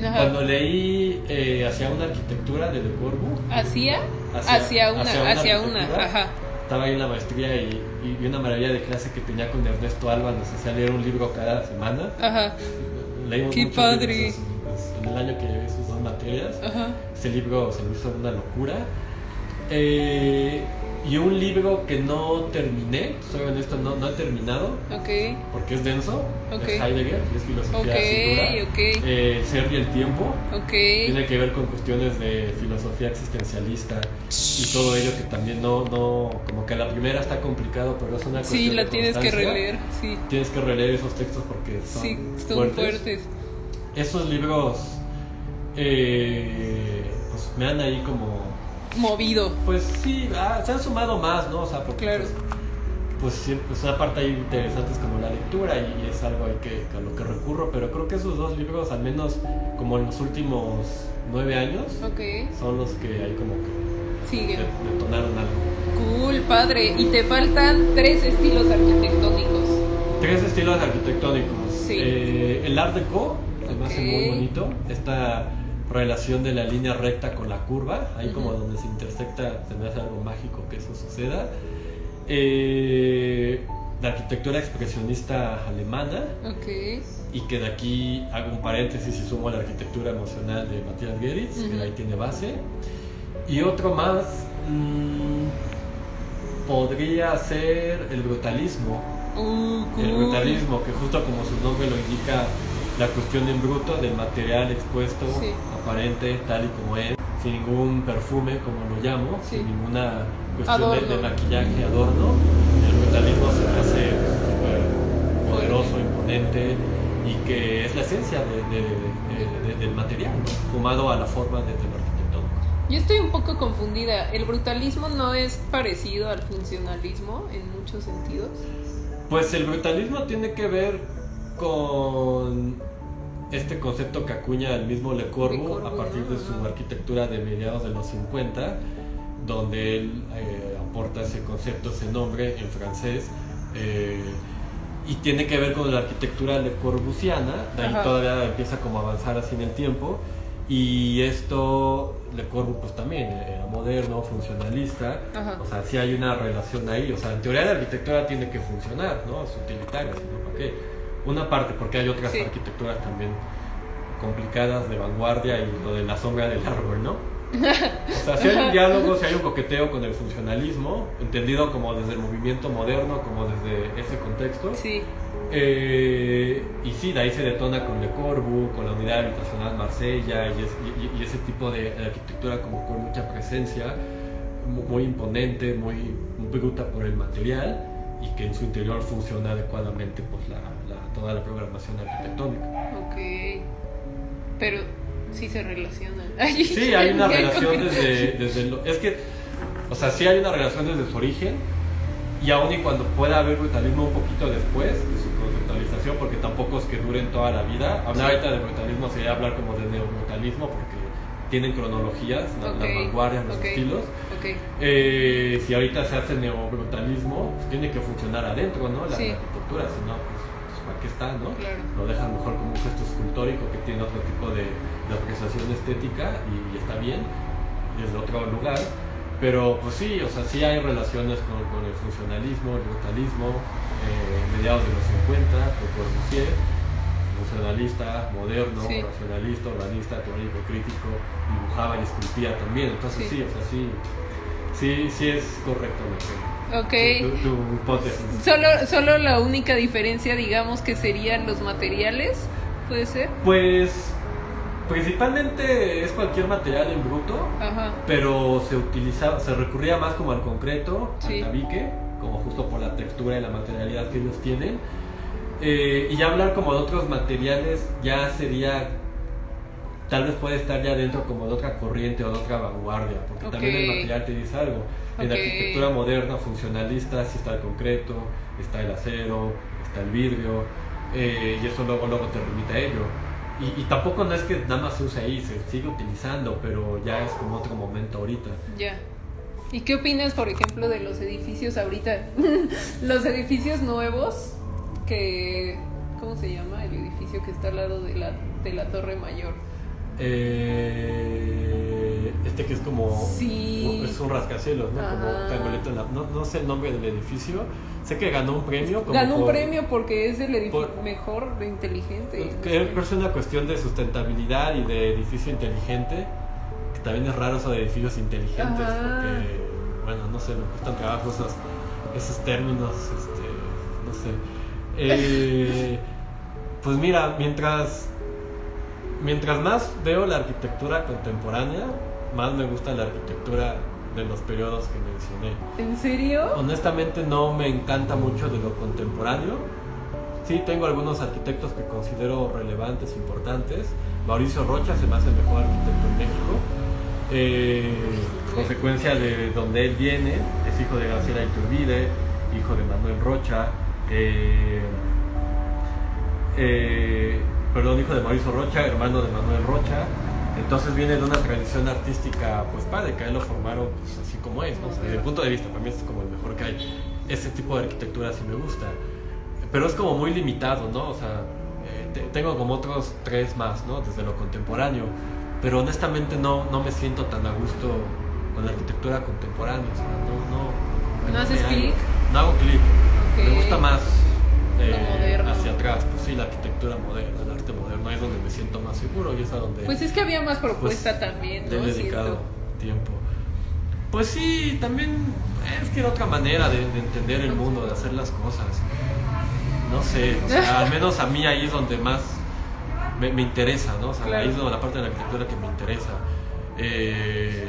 Speaker 1: Ajá.
Speaker 2: Cuando leí eh, Hacia una arquitectura de Le Corbusier,
Speaker 1: ¿Hacia?
Speaker 2: Hacia-
Speaker 1: Hacia una,
Speaker 2: hacia una
Speaker 1: hacia una, ajá.
Speaker 2: estaba ahí en la maestría y, y una maravilla de clase que tenía con Ernesto Alba, nos hacía leer un libro cada semana.
Speaker 1: Ajá.
Speaker 2: leímos
Speaker 1: Qué padre.
Speaker 2: en, en el año que llevé sus dos materias.
Speaker 1: Ajá.
Speaker 2: Ese libro se me hizo una locura. Eh, y un libro que no terminé, soy honesto, no, no he terminado,
Speaker 1: Ok.
Speaker 2: porque es denso,
Speaker 1: Ok.
Speaker 2: es Heidegger, y es filosofía
Speaker 1: Ok,
Speaker 2: así dura.
Speaker 1: ok.
Speaker 2: Eh, Ser y el tiempo, tiene que ver con cuestiones de filosofía existencialista y todo ello que también no, no, como que a la primera está complicado, pero es una
Speaker 1: Sí,
Speaker 2: cuestión
Speaker 1: la
Speaker 2: de
Speaker 1: tienes que releer. Sí.
Speaker 2: Tienes que releer esos textos porque son,
Speaker 1: Sí, son
Speaker 2: fuertes.
Speaker 1: fuertes.
Speaker 2: Esos libros eh, pues me han ahí como
Speaker 1: Movido.
Speaker 2: pues sí, ah, se han sumado más, ¿no? O sea, porque
Speaker 1: Claro.
Speaker 2: pues, pues siempre es una parte ahí interesante es como la lectura y, y es algo ahí que, que a lo que recurro, pero creo que esos dos libros, al menos como en los últimos nueve años, son los que ahí como que
Speaker 1: Sigue.
Speaker 2: de- detonaron algo.
Speaker 1: Cool, padre. Y te faltan tres estilos arquitectónicos.
Speaker 2: Tres estilos arquitectónicos.
Speaker 1: Sí.
Speaker 2: Eh, el Art Deco, hace
Speaker 1: Ok.
Speaker 2: muy bonito. Esta relación de la línea recta con la curva, ahí como
Speaker 1: Ujú.
Speaker 2: donde se intersecta, se me hace algo mágico que eso suceda. Eh, la arquitectura expresionista alemana, y que de aquí hago un paréntesis y sumo la arquitectura emocional de Matthias Geritz, que
Speaker 1: Ujú.
Speaker 2: ahí tiene base. Y otro más mm, podría ser el brutalismo.
Speaker 1: Uh, cool.
Speaker 2: El brutalismo, que justo como su nombre lo indica, la cuestión en bruto del material expuesto,
Speaker 1: Sí.
Speaker 2: aparente, tal y como es, sin ningún perfume, como lo llamo,
Speaker 1: Sí.
Speaker 2: sin ninguna cuestión de, maquillaje, adorno. El brutalismo se me hace súper poderoso, imponente y que es la esencia de- de- de- de- del material, ¿no? fumado a la forma de, arquitectónico.
Speaker 1: Yo estoy un poco confundida. ¿El brutalismo no es parecido al funcionalismo en muchos sentidos?
Speaker 2: Pues el brutalismo tiene que ver con este concepto que acuña el mismo Le Corbusier a partir de su arquitectura de mediados de los 50, donde él eh, aporta ese concepto, ese nombre en francés. eh, y tiene que ver con la arquitectura Le Corbusiana, de ahí
Speaker 1: Ajá.
Speaker 2: todavía empieza como a avanzar así en el tiempo. Y esto, Le Corbusier pues también era moderno, funcionalista,
Speaker 1: Ajá.
Speaker 2: o sea, sí hay una relación ahí. O sea, en teoría la arquitectura tiene que funcionar, ¿no? Es utilitaria, sino para qué. Una parte, porque hay otras
Speaker 1: Sí.
Speaker 2: arquitecturas también complicadas de vanguardia y lo de la sombra del árbol, ¿no? O sea, si hay un diálogo, si hay un coqueteo con el funcionalismo, entendido como desde el movimiento moderno, como desde ese contexto.
Speaker 1: Sí.
Speaker 2: Eh, y sí, de ahí se detona con Le Corbu, con la unidad habitacional Marsella y, es- y- y ese tipo de, de arquitectura como con mucha presencia, mu- muy imponente, muy bruta por el material y que en su interior funciona adecuadamente pues, la- toda la programación arquitectónica.
Speaker 1: Ok. Pero sí se relacionan. (laughs)
Speaker 2: Sí, hay una (laughs) relación desde, desde lo, es que, o sea, sí hay una relación desde su origen y aun y cuando pueda haber brutalismo un poquito después de su conceptualización, porque tampoco es que duren toda la vida. Hablar ahorita de brutalismo sería hablar como de neobrutalismo porque tienen cronologías, la-
Speaker 1: Ok,
Speaker 2: las vanguardias, los
Speaker 1: ok.
Speaker 2: estilos.
Speaker 1: Ok.
Speaker 2: Eh, si ahorita se hace neobrutalismo, pues tiene que funcionar adentro, ¿no? La,
Speaker 1: Sí.
Speaker 2: la arquitectura, si no, pues, pues, ¿para qué está, no?
Speaker 1: Claro.
Speaker 2: Lo dejan mejor como un gesto escultórico que tiene otro tipo de, de apreciación estética y, y está bien desde otro lugar. Pero pues sí, o sea, sí hay relaciones con, con el funcionalismo, el brutalismo, eh, mediados de los 50, por Corbusier, funcionalista, moderno,
Speaker 1: Sí.
Speaker 2: racionalista, urbanista, teórico, crítico, dibujaba y esculpía también. Entonces
Speaker 1: Sí.
Speaker 2: sí, o sea, sí, sí, sí es correcto lo que-
Speaker 1: Ok.
Speaker 2: tu, tu.
Speaker 1: Solo, solo la única diferencia, digamos, que serían los materiales, ¿puede ser?
Speaker 2: Pues principalmente es cualquier material en bruto,
Speaker 1: Ajá.
Speaker 2: pero se utilizaba, se recurría más como al concreto,
Speaker 1: Sí.
Speaker 2: al tabique, como justo por la textura y la materialidad que ellos tienen. Eh, y ya hablar como de otros materiales ya sería, tal vez puede estar ya dentro como de otra corriente o de otra vanguardia, porque también el material te dice algo. En arquitectura moderna, funcionalista, sí está el concreto, está el acero, está el vidrio, eh, y eso luego, luego te remite a ello. Y, y tampoco no es que nada más se use ahí, se sigue utilizando, pero ya es como otro momento ahorita.
Speaker 1: Ya. ¿Y qué opinas, por ejemplo, de los edificios ahorita? (laughs) los edificios nuevos que... ¿Cómo se llama? El edificio que está al lado de la, de la Torre Mayor.
Speaker 2: Eh, este que es como
Speaker 1: Sí.
Speaker 2: es un rascacielos, ¿no? Como
Speaker 1: Ajá.
Speaker 2: triangulito en la- no, no sé el nombre del edificio. Sé que ganó un premio. como
Speaker 1: Ganó un premio porque es el edificio
Speaker 2: por-
Speaker 1: mejor de inteligente.
Speaker 2: Creo que es una cuestión de sustentabilidad y de edificio inteligente. Que también es raro eso de edificios inteligentes.
Speaker 1: Ajá.
Speaker 2: Porque, bueno, no sé, me cuestan trabajo esos, esos términos. Este, no sé. Eh, (laughs) pues mira, mientras, mientras más veo la arquitectura contemporánea, más me gusta la arquitectura de los periodos que mencioné.
Speaker 1: ¿En serio?
Speaker 2: Honestamente no me encanta mucho de lo contemporáneo. Sí, tengo algunos arquitectos que considero relevantes, importantes. Mauricio Rocha se me hace el mejor arquitecto en México. Eh, consecuencia de donde él viene, es hijo de Graciela Iturbide, hijo de Manuel Rocha. eh, eh, perdón, hijo de Mauricio Rocha, hermano de Manuel Rocha. Entonces viene de una tradición artística, pues padre, que a él lo formaron pues, así como es, ¿no? O sea, desde el punto de vista, para mí es como el mejor que hay. Ese tipo de arquitectura sí me gusta. Pero es como muy limitado, ¿no? O sea, eh, te- tengo como otros tres más, ¿no? Desde lo contemporáneo. Pero honestamente no, no me siento tan a gusto con la arquitectura contemporánea. O sea, no, no.
Speaker 1: ¿No haces clic?
Speaker 2: No hago clic.
Speaker 1: Ok.
Speaker 2: Me gusta más eh, hacia atrás. Pues sí, la arquitectura moderna, ahí es donde me siento más seguro y es a donde
Speaker 1: Pues es que había más propuesta también,
Speaker 2: le
Speaker 1: ¿no?
Speaker 2: he dedicado
Speaker 1: Siento.
Speaker 2: tiempo. Pues sí, también es que era otra manera de, de entender el mundo, de hacer las cosas. No sé, o sea, al menos a mí ahí es donde más me, me interesa, ¿no? O sea,
Speaker 1: Claro.
Speaker 2: ahí es donde la parte de la arquitectura que me interesa. Eh,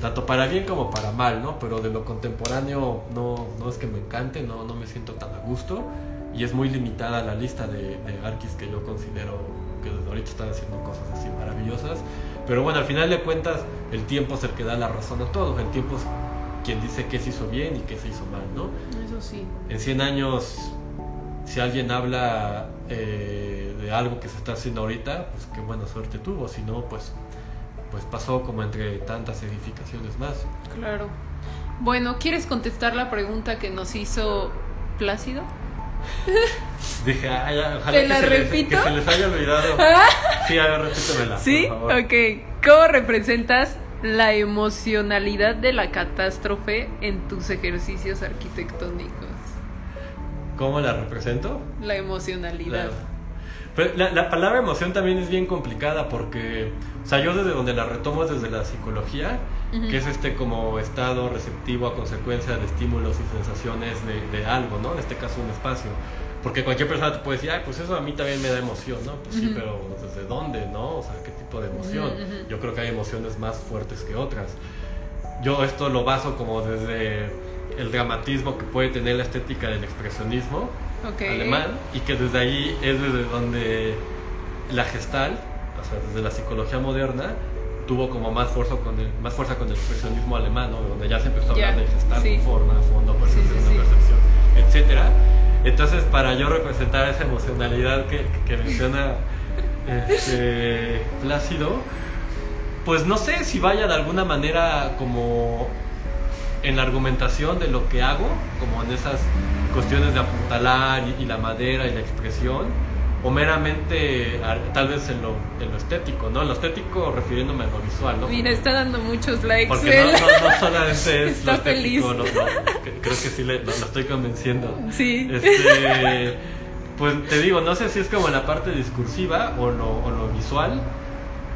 Speaker 2: tanto para bien como para mal, ¿no? Pero de lo contemporáneo no, no es que me encante, no, no me siento tan a gusto y es muy limitada la lista de, de arquis que yo considero que desde ahorita están haciendo cosas así maravillosas. Pero bueno, al final de cuentas, el tiempo es el que da la razón a todo. El tiempo es quien dice qué se hizo bien y qué se hizo mal, ¿no?
Speaker 1: Eso sí.
Speaker 2: En 100 años, si alguien habla eh, de algo que se está haciendo ahorita, pues qué buena suerte tuvo. Si no, pues, pues pasó como entre tantas edificaciones más.
Speaker 1: Claro. Bueno, ¿quieres contestar la pregunta que nos hizo Plácido? (laughs)
Speaker 2: Dije, ay, ojalá
Speaker 1: ¿Te
Speaker 2: que,
Speaker 1: la
Speaker 2: se les,
Speaker 1: repito?
Speaker 2: que se les haya olvidado. (laughs) Sí, a ver, repítemela.
Speaker 1: ¿Sí?
Speaker 2: por favor.
Speaker 1: Ok. ¿Cómo representas la emocionalidad de la catástrofe en tus ejercicios arquitectónicos?
Speaker 2: ¿Cómo la represento?
Speaker 1: La emocionalidad.
Speaker 2: La, pero la, la palabra emoción también es bien complicada porque, o sea, yo desde donde la retomo es desde la psicología, Que es este como estado receptivo a consecuencia de estímulos y sensaciones de, de algo, ¿no? En este caso un espacio. Porque cualquier persona te puede decir, ay, pues eso a mí también me da emoción, ¿no? Pues sí,
Speaker 1: Ujú.
Speaker 2: pero ¿desde dónde, no? O sea, ¿qué tipo de emoción?
Speaker 1: Ujú, ujú.
Speaker 2: Yo creo que hay emociones más fuertes que otras. Yo esto lo baso como desde el dramatismo que puede tener la estética del expresionismo,
Speaker 1: Ok.
Speaker 2: alemán y que desde ahí es desde donde la gestal, o sea, desde la psicología moderna, tuvo como más fuerza con el, más fuerza con el expresionismo alemán, ¿no? donde ya se empezó a hablar de gestal,
Speaker 1: sí.
Speaker 2: forma, fondo, percepción,
Speaker 1: Sí, sí, sí.
Speaker 2: percepción, etcétera. Entonces, para yo representar esa emocionalidad que, que menciona este, Plácido, pues no sé si vaya de alguna manera como en la argumentación de lo que hago, como en esas cuestiones de apuntalar y, y la madera y la expresión, o meramente tal vez en lo, en lo estético, ¿no? En lo estético refiriéndome a lo visual, ¿no?
Speaker 1: Mira, está dando muchos likes.
Speaker 2: Porque no, no- no solamente es (laughs)
Speaker 1: Está
Speaker 2: lo estético, no, creo que sí le- lo, lo estoy convenciendo.
Speaker 1: Sí.
Speaker 2: Este, pues te digo, no sé si es como en la parte discursiva o lo, o lo visual,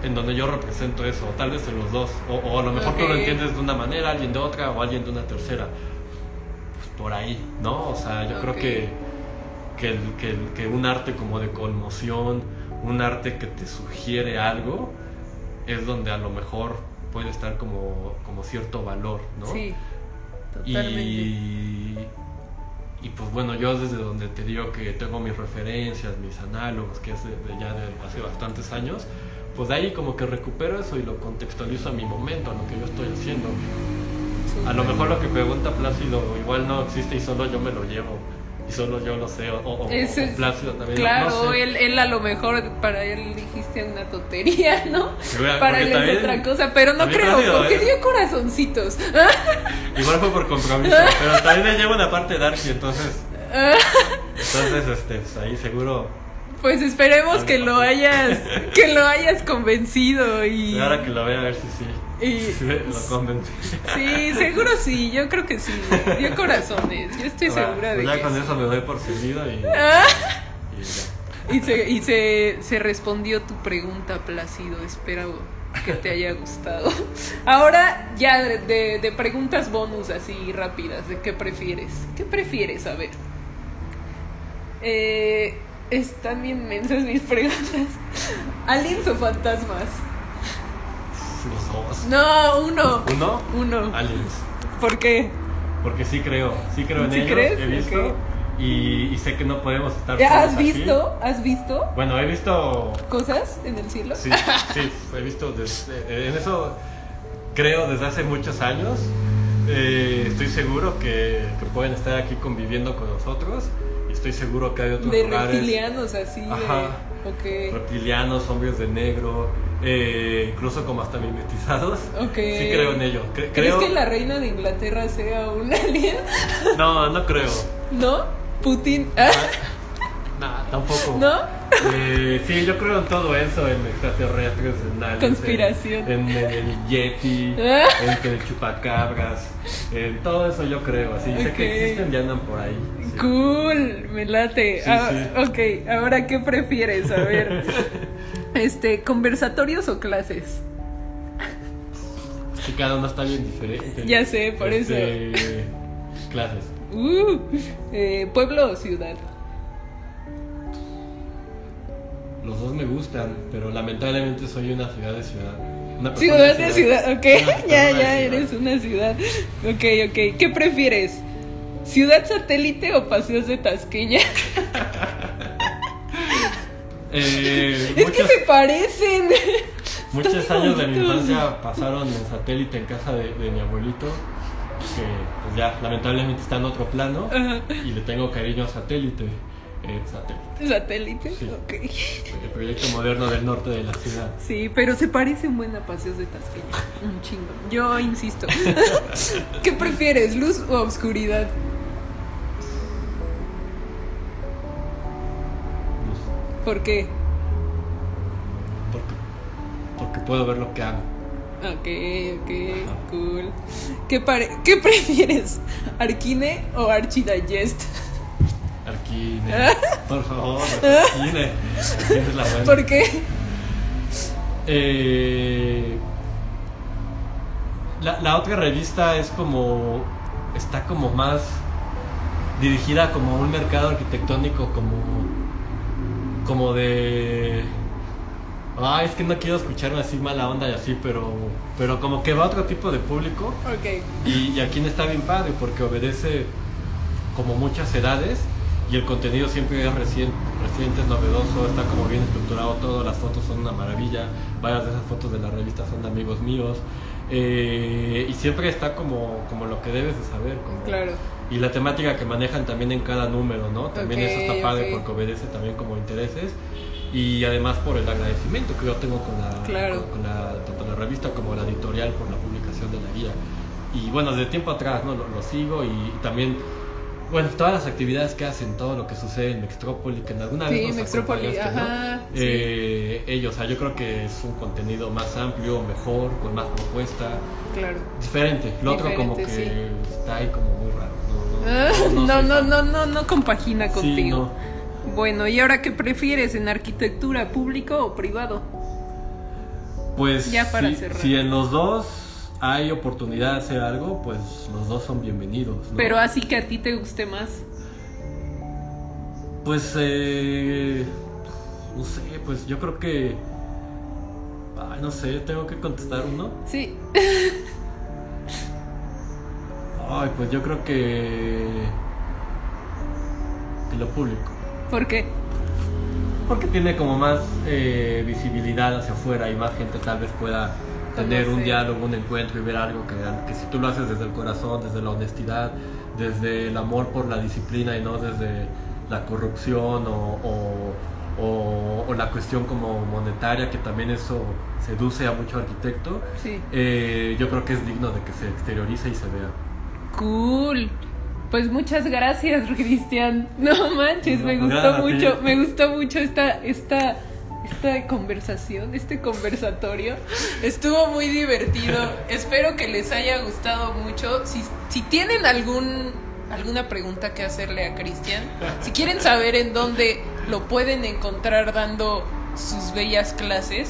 Speaker 2: en donde yo represento eso, o tal vez en los dos, o, o a lo mejor tú lo entiendes de una manera, alguien de otra, o alguien de una tercera. Pues por ahí, ¿no? O sea, yo creo que, que, el- que, el- que un arte como de conmoción, un arte que te sugiere algo, es donde a lo mejor puede estar como, como cierto valor, ¿no?
Speaker 1: Sí, totalmente.
Speaker 2: Y, y pues bueno, yo desde donde te digo que tengo mis referencias, mis análogos, que es de, de ya de hace bastantes años, pues de ahí como que recupero eso y lo contextualizo a mi momento, a lo que yo estoy haciendo. A lo mejor lo que pregunta Plácido igual no existe y solo yo me lo llevo. Y solo yo lo sé, o, o- Plácido también.
Speaker 1: Claro,
Speaker 2: no sé.
Speaker 1: él, él a lo mejor para él dijiste una tontería, (laughs) ¿no? Para él
Speaker 2: también-
Speaker 1: es otra cosa, pero no creo,
Speaker 2: Plácido
Speaker 1: porque
Speaker 2: es-
Speaker 1: dio corazoncitos. (laughs)
Speaker 2: Igual fue por compromiso, (laughs) pero también me llevo una parte darky, entonces, entonces este, pues ahí seguro
Speaker 1: Pues esperemos que lo hayas, que lo hayas convencido y
Speaker 2: Ahora que lo vea, a ver si sí.
Speaker 1: Y,
Speaker 2: Sí, (laughs) lo convencí.
Speaker 1: sí, seguro sí, yo creo que sí. Dio corazones, yo estoy
Speaker 2: Bueno,
Speaker 1: segura de
Speaker 2: pues ya
Speaker 1: que
Speaker 2: con
Speaker 1: sí.
Speaker 2: eso me doy por servido y,
Speaker 1: Ah,
Speaker 2: y ya.
Speaker 1: Y, se, y se, se respondió tu pregunta, Plácido. Espero que te haya gustado. Ahora ya de, de- de preguntas bonus así rápidas, de qué prefieres. ¿Qué prefieres? A ver. Eh, están bien mensas mis preguntas. ¿Aliens o fantasmas?
Speaker 2: Los dos.
Speaker 1: No, uno.
Speaker 2: ¿Uno?
Speaker 1: Uno.
Speaker 2: Aliens.
Speaker 1: ¿Por qué?
Speaker 2: Porque sí creo, sí creo en
Speaker 1: ¿Sí
Speaker 2: ellos,
Speaker 1: crees?
Speaker 2: he visto y, y sé que no podemos estar
Speaker 1: ¿Ya ¿Has
Speaker 2: aquí.
Speaker 1: visto? ¿Has visto
Speaker 2: Bueno, he visto,
Speaker 1: cosas en el cielo?
Speaker 2: sí, sí, he visto, desde- en eso creo desde hace muchos años. Eh, estoy seguro que, que pueden estar aquí conviviendo con nosotros y estoy seguro que hay otros
Speaker 1: De
Speaker 2: lugares
Speaker 1: reptilianos así.
Speaker 2: Ajá.
Speaker 1: Ok.
Speaker 2: reptilianos, hombres de negro, eh, incluso como hasta mimetizados.
Speaker 1: Ok.
Speaker 2: Sí creo en ello. Cre-
Speaker 1: ¿Crees
Speaker 2: creo...
Speaker 1: que la reina de Inglaterra sea un (laughs) alien?
Speaker 2: No, no creo.
Speaker 1: ¿No? Putin. ¿Ah?
Speaker 2: No, tampoco.
Speaker 1: ¿No?
Speaker 2: Eh, sí, yo creo en todo eso, en extraterrestres, en aliens,
Speaker 1: Conspiración.
Speaker 2: En, en el Yeti,
Speaker 1: Ah.
Speaker 2: en que el chupacabras, en todo eso yo creo. Así sé que existen y andan por ahí. sí.
Speaker 1: Cool, me late.
Speaker 2: Sí,
Speaker 1: Ah,
Speaker 2: sí.
Speaker 1: Ok, ahora ¿qué prefieres? A ver. (laughs) Este, ¿conversatorios o clases?
Speaker 2: Sí, cada uno está bien diferente.
Speaker 1: Ya sé, por
Speaker 2: Este, Clases.
Speaker 1: Uh, eh, ¿Pueblo o ciudad?
Speaker 2: Los dos me gustan, pero lamentablemente soy una ciudad de ciudad. Una
Speaker 1: Ciudad de ciudad, ok.
Speaker 2: Una (laughs) persona
Speaker 1: Ya, ya,
Speaker 2: ciudad.
Speaker 1: eres una ciudad. Ok, ok. ¿Qué prefieres? ¿Ciudad satélite o paseos de Tasqueña? (laughs)
Speaker 2: Eh,
Speaker 1: Es
Speaker 2: muchos,
Speaker 1: que se parecen.
Speaker 2: muchos años de mi infancia pasaron en satélite en casa de, de mi abuelito, que pues ya lamentablemente está en otro plano
Speaker 1: Ajá.
Speaker 2: y le tengo cariño a satélite. Eh, satélite,
Speaker 1: ¿Satélite?
Speaker 2: Sí.
Speaker 1: Ok.
Speaker 2: el proyecto moderno del norte de la ciudad.
Speaker 1: Sí, pero se parece un buen a paseos de Tasqueña. Un chingo. Yo insisto. (laughs) ¿Qué prefieres, luz o oscuridad?
Speaker 2: Luz,
Speaker 1: ¿Por qué?
Speaker 2: Porque, porque puedo ver lo que hago.
Speaker 1: Ok, ok,
Speaker 2: Ajá.
Speaker 1: cool. ¿Qué, pare- ¿Qué (laughs) prefieres? ¿Arquine o Archidigest?
Speaker 2: Arquine, por favor, Arquine. Arquine es la buena.
Speaker 1: ¿Por qué?
Speaker 2: Eh, la, la otra revista es como. Está como más dirigida como a un mercado arquitectónico, como. Como de. Ay, es que no quiero escucharme así mala onda y así, pero. Pero como que va a otro tipo de público.
Speaker 1: Ok.
Speaker 2: Y, y aquí no está bien padre porque obedece como muchas edades y el contenido siempre es reciente, reciente, es novedoso, está como bien estructurado todo, las fotos son una maravilla, varias de esas fotos de la revista son de amigos míos eh, y siempre está como, como lo que debes de saber. como-
Speaker 1: Claro.
Speaker 2: Y la temática que manejan también en cada número, ¿no? También
Speaker 1: Ok,
Speaker 2: eso está padre
Speaker 1: ok.
Speaker 2: porque obedece también como intereses y además por el agradecimiento que yo tengo con la,
Speaker 1: Claro.
Speaker 2: con, con la, tanto la revista como la editorial por la publicación de la guía. Y bueno, desde tiempo atrás ¿no? lo, lo sigo y, y también, bueno, todas las actividades que hacen, todo lo que sucede en Mextrópoli, que en alguna
Speaker 1: Sí,
Speaker 2: vez nos
Speaker 1: Mextrópoli,
Speaker 2: acompañaste, ¿no?
Speaker 1: ajá, sí.
Speaker 2: Eh, ellos, o sea, yo creo que es un contenido más amplio, mejor, con más propuesta,
Speaker 1: Claro.
Speaker 2: diferente. Lo otro como que está ahí como muy raro. No, no, (laughs)
Speaker 1: No, no, no, no, compagina contigo.
Speaker 2: no.
Speaker 1: Bueno, ¿y ahora qué prefieres? ¿En arquitectura público o privado?
Speaker 2: Pues
Speaker 1: Ya para
Speaker 2: si,
Speaker 1: cerrar.
Speaker 2: si en los dos hay oportunidad de hacer algo, pues los dos son bienvenidos. ¿no?
Speaker 1: Pero así que a ti te guste más.
Speaker 2: Pues, eh, no sé, pues yo creo que... Ay, no sé, tengo que contestar uno.
Speaker 1: Sí. (laughs)
Speaker 2: Ay, pues yo creo que... que lo público.
Speaker 1: ¿Por qué?
Speaker 2: Porque tiene como más eh, visibilidad hacia afuera y más gente tal vez pueda tener un diálogo, un encuentro y ver algo que, que si tú lo haces desde el corazón, desde la honestidad, desde el amor por la disciplina y no desde la corrupción o, o- o- o la cuestión como monetaria, que también eso seduce a mucho arquitecto,
Speaker 1: Sí.
Speaker 2: eh, yo creo que es digno de que se exteriorice y se vea.
Speaker 1: Cool. Pues muchas gracias, (laughs) Cristian. No manches,
Speaker 2: No,
Speaker 1: me gustó
Speaker 2: a ti.
Speaker 1: mucho, me gustó mucho esta, esta, esta conversación, este conversatorio. Estuvo muy divertido. Espero que les haya gustado mucho. Si, si tienen algún alguna pregunta que hacerle a Cristian, si quieren saber en dónde lo pueden encontrar dando sus bellas clases,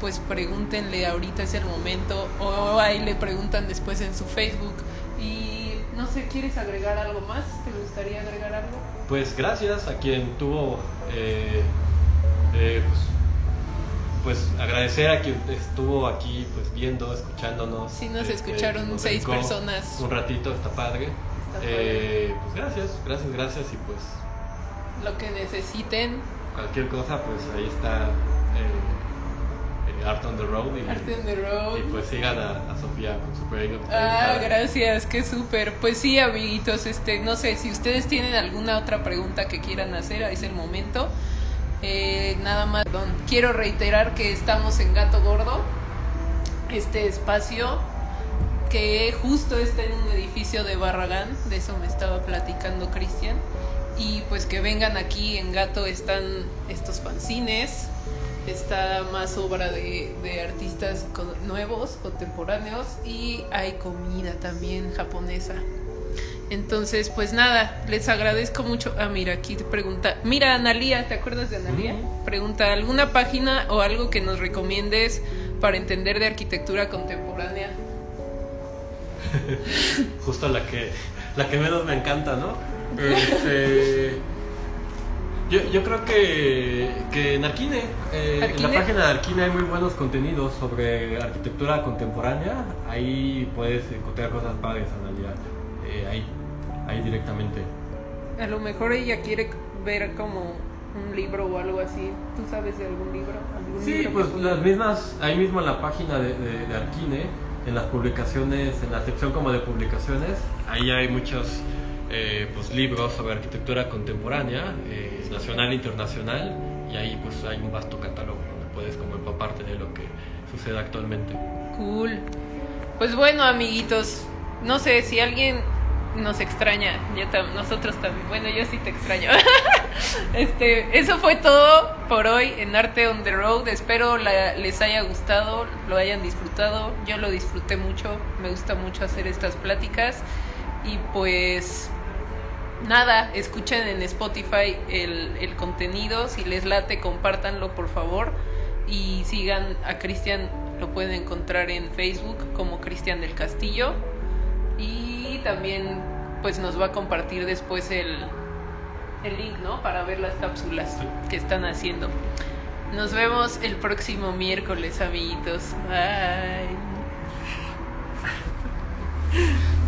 Speaker 1: pues pregúntenle ahorita es el momento o ahí le preguntan después en su Facebook y no sé, ¿quieres agregar algo más? ¿Te gustaría agregar algo?
Speaker 2: Pues gracias a quien tuvo eh, eh, pues, pues, agradecer a quien estuvo aquí pues viendo, escuchándonos.
Speaker 1: Sí, nos este, escucharon seis personas.
Speaker 2: Un ratito, está padre. Eh, pues gracias, gracias, gracias y pues...
Speaker 1: Lo que necesiten.
Speaker 2: Cualquier cosa, pues ahí está eh, Art on the Road.
Speaker 1: Y, Art on the Road.
Speaker 2: Y pues sigan a, Sofía con su proyecto.
Speaker 1: Ah, gracias, qué súper. Pues sí, amiguitos, este, no sé, si ustedes tienen alguna otra pregunta que quieran hacer, es el momento. Eh, nada más, quiero reiterar que estamos en Gato Gordo, este espacio que justo está en un edificio de Barragán, de eso me estaba platicando Cristian, y pues que vengan aquí en Gato están estos fanzines, está más obra de, artistas nuevos, contemporáneos, y hay comida también japonesa. Entonces, pues nada, les agradezco mucho. Ah, mira, aquí te pregunta. Mira, Analia, ¿te acuerdas de Analia? Pregunta, ¿alguna página o algo que nos recomiendes para entender de arquitectura contemporánea? (laughs)
Speaker 2: Justo la que, la que menos me encanta, ¿no? Este, yo, yo, creo que, que en Arquine, eh, en la página de Arquine hay muy buenos contenidos sobre arquitectura contemporánea. Ahí puedes encontrar cosas padres, Analia. Eh, ahí ahí directamente.
Speaker 1: A lo mejor ella quiere ver como un libro o algo así. ¿Tú sabes de algún libro?
Speaker 2: sí, pues las mismas, ahí mismo en la página de, de, Arquine, en las publicaciones, en la sección como de publicaciones, ahí hay muchos eh, pues, libros sobre arquitectura contemporánea, eh, nacional e internacional, y ahí pues hay un vasto catálogo donde puedes como empaparte de lo que sucede actualmente.
Speaker 1: Cool. Pues bueno, amiguitos, no sé si alguien nos extraña. nosotros también. Bueno, yo sí te extraño. (laughs) este, eso fue todo por hoy en Arte on the Road. Espero les haya gustado, lo hayan disfrutado. Yo lo disfruté mucho. Me gusta mucho hacer estas pláticas. Y pues nada, escuchen en Spotify el, el contenido. Si les late, compártanlo por favor. Y sigan a Cristian, lo pueden encontrar en Facebook como Cristian del Castillo y también pues nos va a compartir después el, el link, ¿no? Para ver las cápsulas que están haciendo. Nos vemos el próximo miércoles, amiguitos. Bye. (laughs)